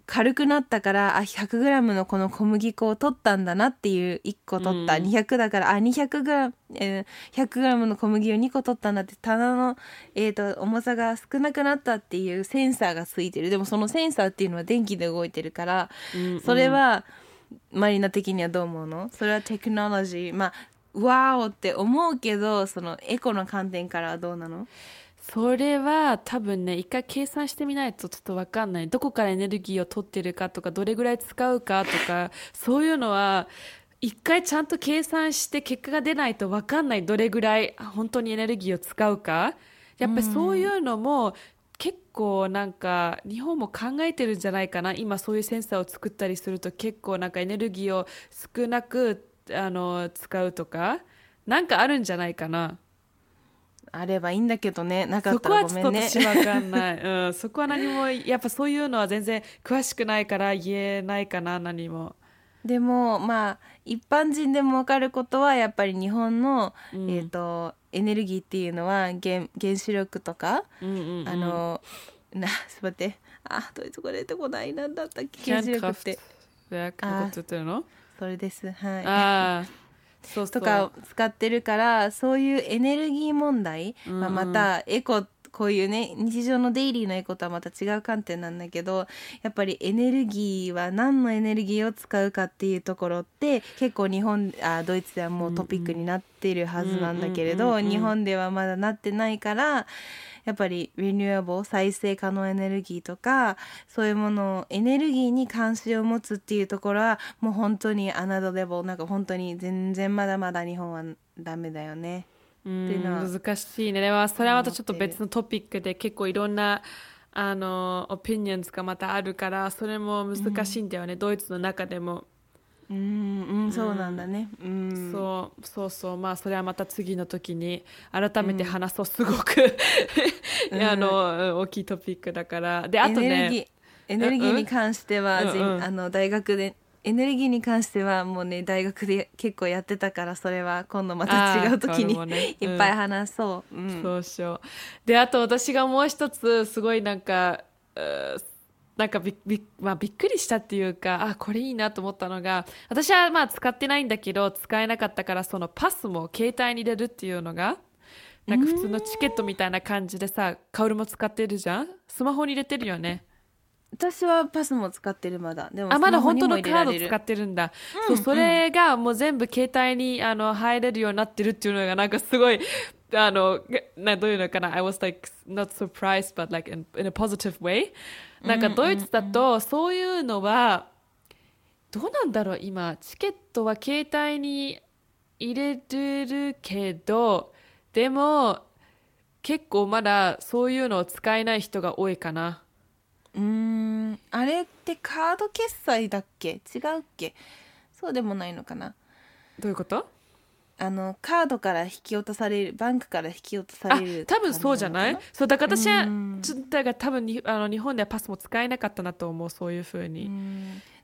軽くなったからあ 100g のこの小麦粉を取ったんだなっていう1個取った、うん。200だからあ 200g、えー 100g の小麦を2個取ったんだって棚の、えー、と重さが少なくなったっていうセンサーがついてる。でもそのセンサーっていうのは電気で動いてるから、うんそれはマリナ的にはどう思うの？それはテクノロジー。まあワオって思うけどそのエコの観点からはどうなの？それは多分ね一回計算してみないとちょっと分かんない。どこからエネルギーを取ってるかとかどれぐらい使うかとかそういうのは一回ちゃんと計算して結果が出ないと分かんない。どれぐらい本当にエネルギーを使うか。やっぱりそういうのも結構なんか日本も考えてるんじゃないかな。今そういうセンサーを作ったりすると結構なんかエネルギーを少なくあの使うとかなんかあるんじゃないかな。あればいいんだけどね。なかったそこはちょっとらごめんね。私わかんない、うん、そこは何もやっぱそういうのは全然詳しくないから言えないかな何も。でもまあ一般人でも分かることはやっぱり日本の、うん。えー、とエネルギーっていうのは原原子力とか、うんうんうん。あのなちょっと待って。あどういうとこ出てこない？なんだったっけ？原子力って。それです。はいとかを使ってるからそういうエネルギー問題、うんまあ、またエコこういうね日常のデイリーのエコとはまた違う観点なんだけどやっぱりエネルギーは何のエネルギーを使うかっていうところって結構日本あドイツではもうトピックになってるはずなんだけれど日本ではまだなってないからやっぱりリニューアブル再生可能エネルギーとかそういうものをエネルギーに関心を持つっていうところはもう本当にアナドレボなんか本当に全然まだまだ日本はダメだよね。うんっていうのは難しいね。でもそれはまたちょっと別のトピックで結構いろんなあのオピニオンズがまたあるからそれも難しいんだよね、ドイツの中でも、うん、うん、そうなんだね。うん、そうそうそうまあそれはまた次の時に改めて話そう、すごく。あの大きいトピックだから。であとエネルギーねエネルギーに関しては、うんあの大学でエネルギーに関してはもうね大学で結構やってたからそれは今度また違う時にね。いっぱい話そう。うん。そうしよう。であと私がもう一つすごいなんかうーなんかびび,、まあ、びっくりしたっていうかあこれいいなと思ったのが私はまあ使ってないんだけど使えなかったからそのパスも携帯に入れるっていうのがなんか普通のチケットみたいな感じでさカオルも使ってるじゃん？スマホに入れてるよね？私はパスも使ってるまだ。でもあまだ本当のカード使ってるんだ、そうそれがもう全部携帯にあの入れるようになってるっていうのがなんかすごいあのなどういうのかな？I was like not surprised but like in, in a positive way. なんかドイツだとそういうのはどうなんだろう今？チケットは携帯に入れてるけどでも結構まだそういうのを使えない人が多いかな。うーんあれってカード決済だっけ？違うっけ？そうでもないのかな。どういうこと？あのカードから引き落とされるバンクから引き落とさあれる多分そうじゃない？そうだから私はうん。ちょっとだから多分にあの日本ではパスも使えなかったなと思うそういうふうに、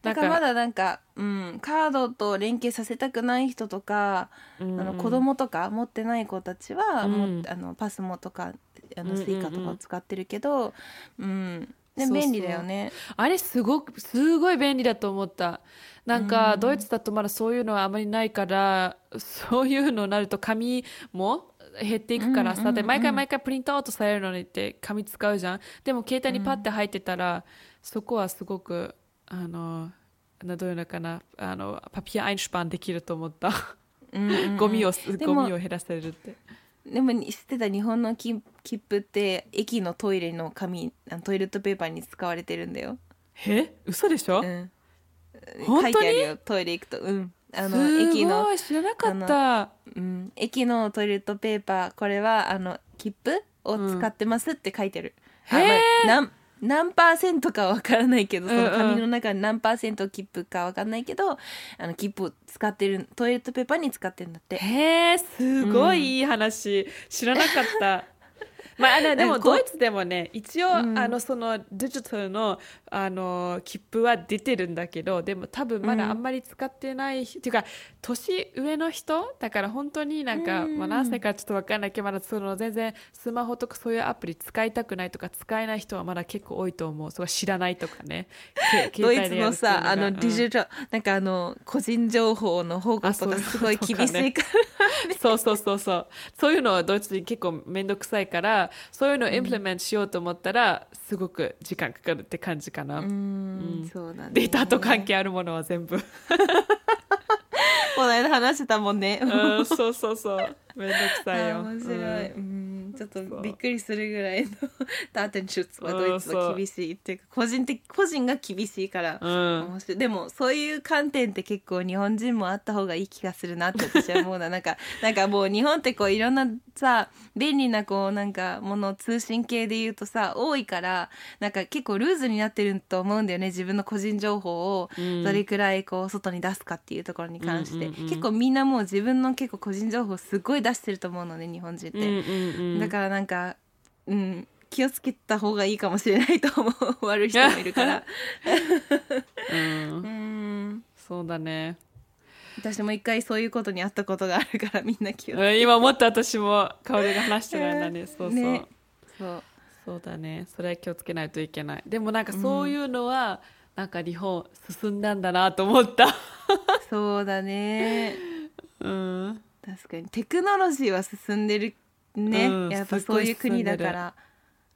だからまだなんか、うん、カードと連携させたくない人とか、うんあの子供とか持ってない子たちは、うん。もうあのパスモとかあのスイカとかを使ってるけど、うん。うそう便利だよね。あれすごくすごい便利だと思った。なんかうん。ドイツだとまだそういうのはあまりないからそういうのになると紙も減っていくからさ、うんうんうんで毎回毎回プリントアウトされるのにって紙使うじゃん。でも携帯にパッて入ってたら、そこはすごくあのなどういうのかなあのパピアアインシュパンできると思った。うんうんうん。ゴミをゴミを減らせるってでも知ってた日本の切切符って駅のトイレの紙トイレットペーパーに使われてるんだよ。え？嘘でしょ、うん、本当に？書いてあるよ。トイレ行くとうん。あのす駅の知らなかった。うん、駅のトイレットペーパーこれはあの切符を使ってますって書いてる、あへー。まあ何何パーセントかわからないけどその紙の中に何パーセント切符かわかんないけど、あの切符を使ってるトイレットペーパーに使ってるんだって。へえすごいいい話、知らなかったまあ、あのでもドイツでもね一応、うん。あのそのデジタルのあの切符は出てるんだけどでも多分まだあんまり使ってない、っていうか年上の人？だから本当になんか、うん。まあ、何歳かちょっと分かんないけどまだその全然スマホとかそういうアプリ使いたくないとか使えない人はまだ結構多いと思う。それ知らないとかね。け ドイツのさあのデジタル、なんかあの個人情報の保護とかすごい厳しいからそうそうそうそう。そういうのはドイツ人結構面倒くさいからそういうのをインプリメントしようと思ったら、すごく時間かかるって感じかな、ううん。んそうだね。データと関係あるものは全部。この間話してたもんね。うんそうそうそう。面倒くさいよ。あ面白い、うん。うん、ちょっとびっくりするぐらいのダーテンシュツはうんドイツは厳しいっていうか個人的個人が厳しいから、うん。面白い。でもそういう観点って結構日本人もあった方がいい気がするなって私は思うな。なんか なんかもう日本ってこういろんなさ便利なこうなんかもの通信系で言うとさ多いからなんか結構ルーズになってると思うんだよね自分の個人情報をうん。どれくらいこう外に出すかっていうところに関して、うんうんうん結構みんなもう自分の結構個人情報すごい出してると思うのね日本人って。うんうんうんだからなんか、うん、気をつけた方がいいかもしれないと思う悪い人もいるから。うん。うんそうだね。私も一回そういうことにあったことがあるからみんな気をつうん今思った私も香りが話してる間に。そうそう、ね。そう。そうだね。それは気をつけないといけない。でもなんかそういうのは、なんか日本進んだんだなと思った。そうだね。うん。確かに。テクノロジーは進んでるね、うんやっぱそういう国だから、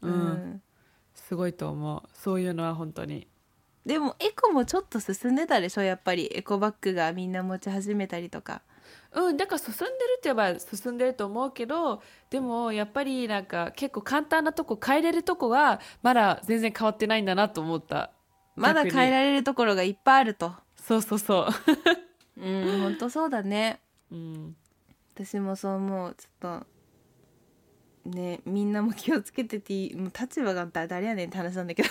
すごい進ん。うん。すごいと思う。そういうのは本当に。でもエコもちょっと進んでたでしょやっぱり。エコバッグがみんな持ち始めたりとか。うんだから進んでるって言えば進んでると思うけどでもやっぱりなんか結構簡単なとこ変えれるとこはまだ全然変わってないんだなと思った。まだ変えられるところがいっぱいあると。そうそうそう。ん本当そうだね。う、うん、私もそう思う。ちょっとねみんなも気をつけてていいもう立場がだ誰やねんって話なんだけど。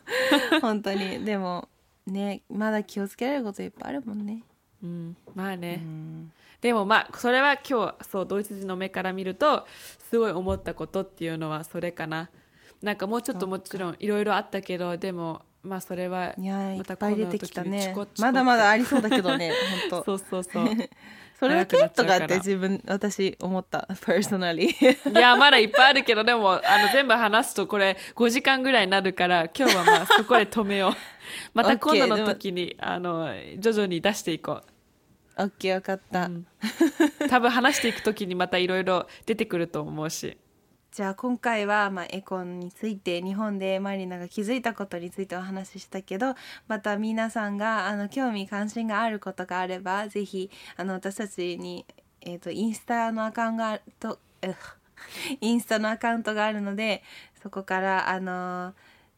本当に。でもねまだ気をつけられることいっぱいあるもんね、うん、まあね、うん。でもまあそれは今日そうドイツ人の目から見るとすごい思ったことっていうのはそれかな。なんかもうちょっともちろんいろいろあったけどでもまあそれはまたっぱい出てきた今度の時にちねこちこまだまだありそうだけどね本当 そうそうそうそれだけ？とかって自分私思った。personally いやまだいっぱいあるけどでもあの全部話すとこれ5時間ぐらいになるから今日はまあそこで止めよう。また今度の時にあの徐々に出していこオッケー分かった、う、うん。多分話していく時にまたいろいろ出てくると思うしじゃあ今回は、まあ、エコンについて日本でマリナが気づいたことについてお話ししたけどまた皆さんがあの興味関心があることがあれば是非あの私たちに、えー、とインスタのアカウントインスタのアカウントがあるのでそこからあの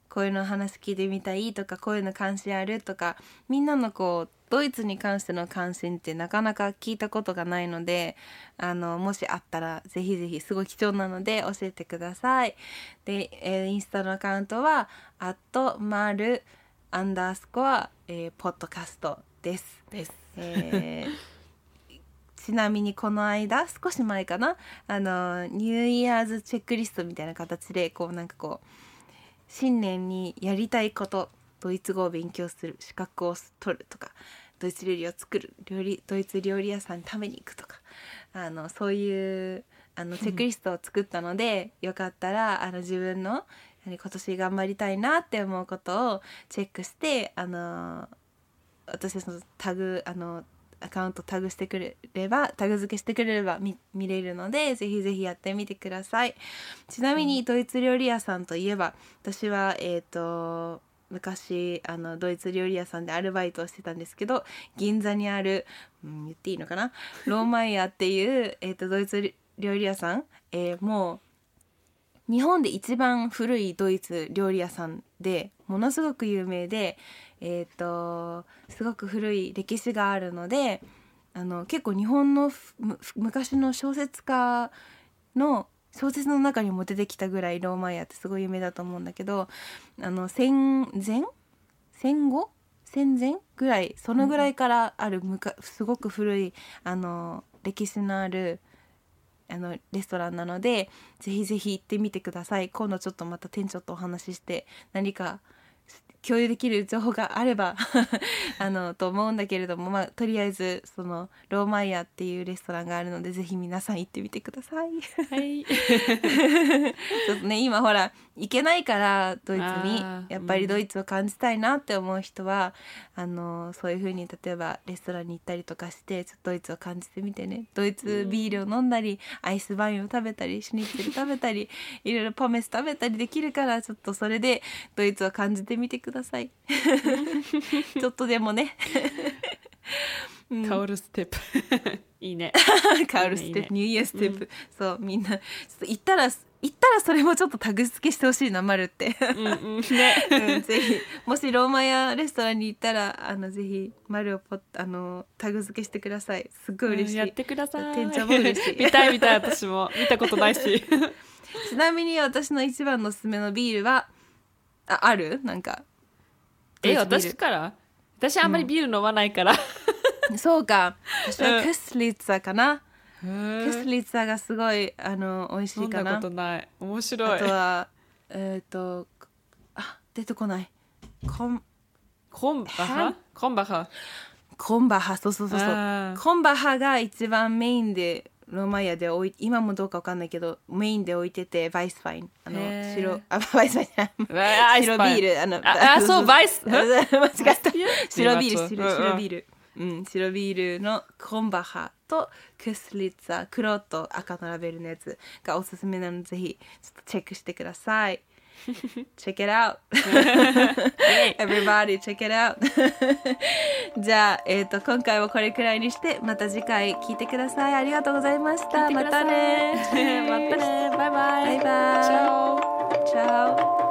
こういうの話聞いてみたいとかこういうの関心あるとかみんなのこうドイツに関しての関心ってなかなか聞いたことがないのであのもしあったらぜひぜひすごい貴重なので教えてください。で、えーインスタのアカウントは「アットマルアンダースコア、えーポッドキャスト」です。ですえーちなみにこの間少し前かな？あのニューイヤーズチェックリストみたいな形でこうなんかこう新年にやりたいことドイツ語を勉強する資格を取るとかドイツ料理を作る料理ドイツ料理屋さんに食べに行くとかあのそういうあのチェックリストを作ったのでよかったらあの自分の今年頑張りたいなって思うことをチェックしてあの私たちのタグあのアカウントタグしてくれればタグ付けしてくれれば見見れるのでぜひぜひやってみてください。ちなみにドイツ料理屋さんといえば私はえっ、と昔あのドイツ料理屋さんでアルバイトをしてたんですけど銀座にある、うん、言っていいのかな？ローマイヤーっていう、えー、とドイツ料理屋さん、えーもう日本で一番古いドイツ料理屋さんでものすごく有名でえっ、とすごく古い歴史があるのであの結構日本の昔の小説家の小説の中にも出てきたぐらいローマイヤーってすごい有名だと思うんだけどあの戦前？戦後？戦前？ぐらいそのぐらいからあるむかすごく古いあの歴史のあるあのレストランなのでぜひぜひ行ってみてください。今度ちょっとまた店長とお話しして何か共有できる情報があれば あのと思うんだけれども、まあ、とりあえずそのローマイヤーっていうレストランがあるのでぜひ皆さん行ってみてください。はい。ちょっとね今ほら行けないからドイツに。やっぱりドイツを感じたいなって思う人は、あのそういう風に例えばレストランに行ったりとかしてちょっとドイツを感じてみてね。ドイツビールを飲んだりアイスバインを食べたりシュニッツェル食べたりいろいろポメス食べたりできるからちょっとそれでドイツを感じてみてください。ちょっとでもね。香る ステップ。いいね。カウルステップいいねニューイヤーステップ、そうみんな。ちょっと行ったら行ったらそれもちょっとタグ付けしてほしいな丸って。うんうん。ね。うん、ぜひもしローマやレストランに行ったらあのぜひ丸をポッあのタグ付けしてくださいすっごい嬉しい、やってください。店長も嬉しい見たい見たい私も見たことないし。ちなみに私の一番のおすすめのビールはあある？なんかえ私から？私あんまりビール飲まないから。そうか私は Köstritzer かな、へ Köstritzer がすごいあの美味しいかな。ことない。面白い。あと。はえっ、とあ出てこない。コンコンバハ？コンバハ？コンバハ。そうそうそうそう。コンバハが一番メインでローマイヤで置い今もどうかわかんないけどメインで置いてて Weißwein あの白あ Weißwein 白ビール。あのああそう Weiß 間違った。白ビール白ビールうん白ビールの Krombacher と Köstritzer 黒と赤のラベルのやつがおすすめなのでぜひちょっとチェックしてください。check it out. Everybody check it out. じゃあ、えー、と今回はこれくらいにしてまた次回聞いてください。ありがとうございました。またね。またね。バイバイバイ。バイ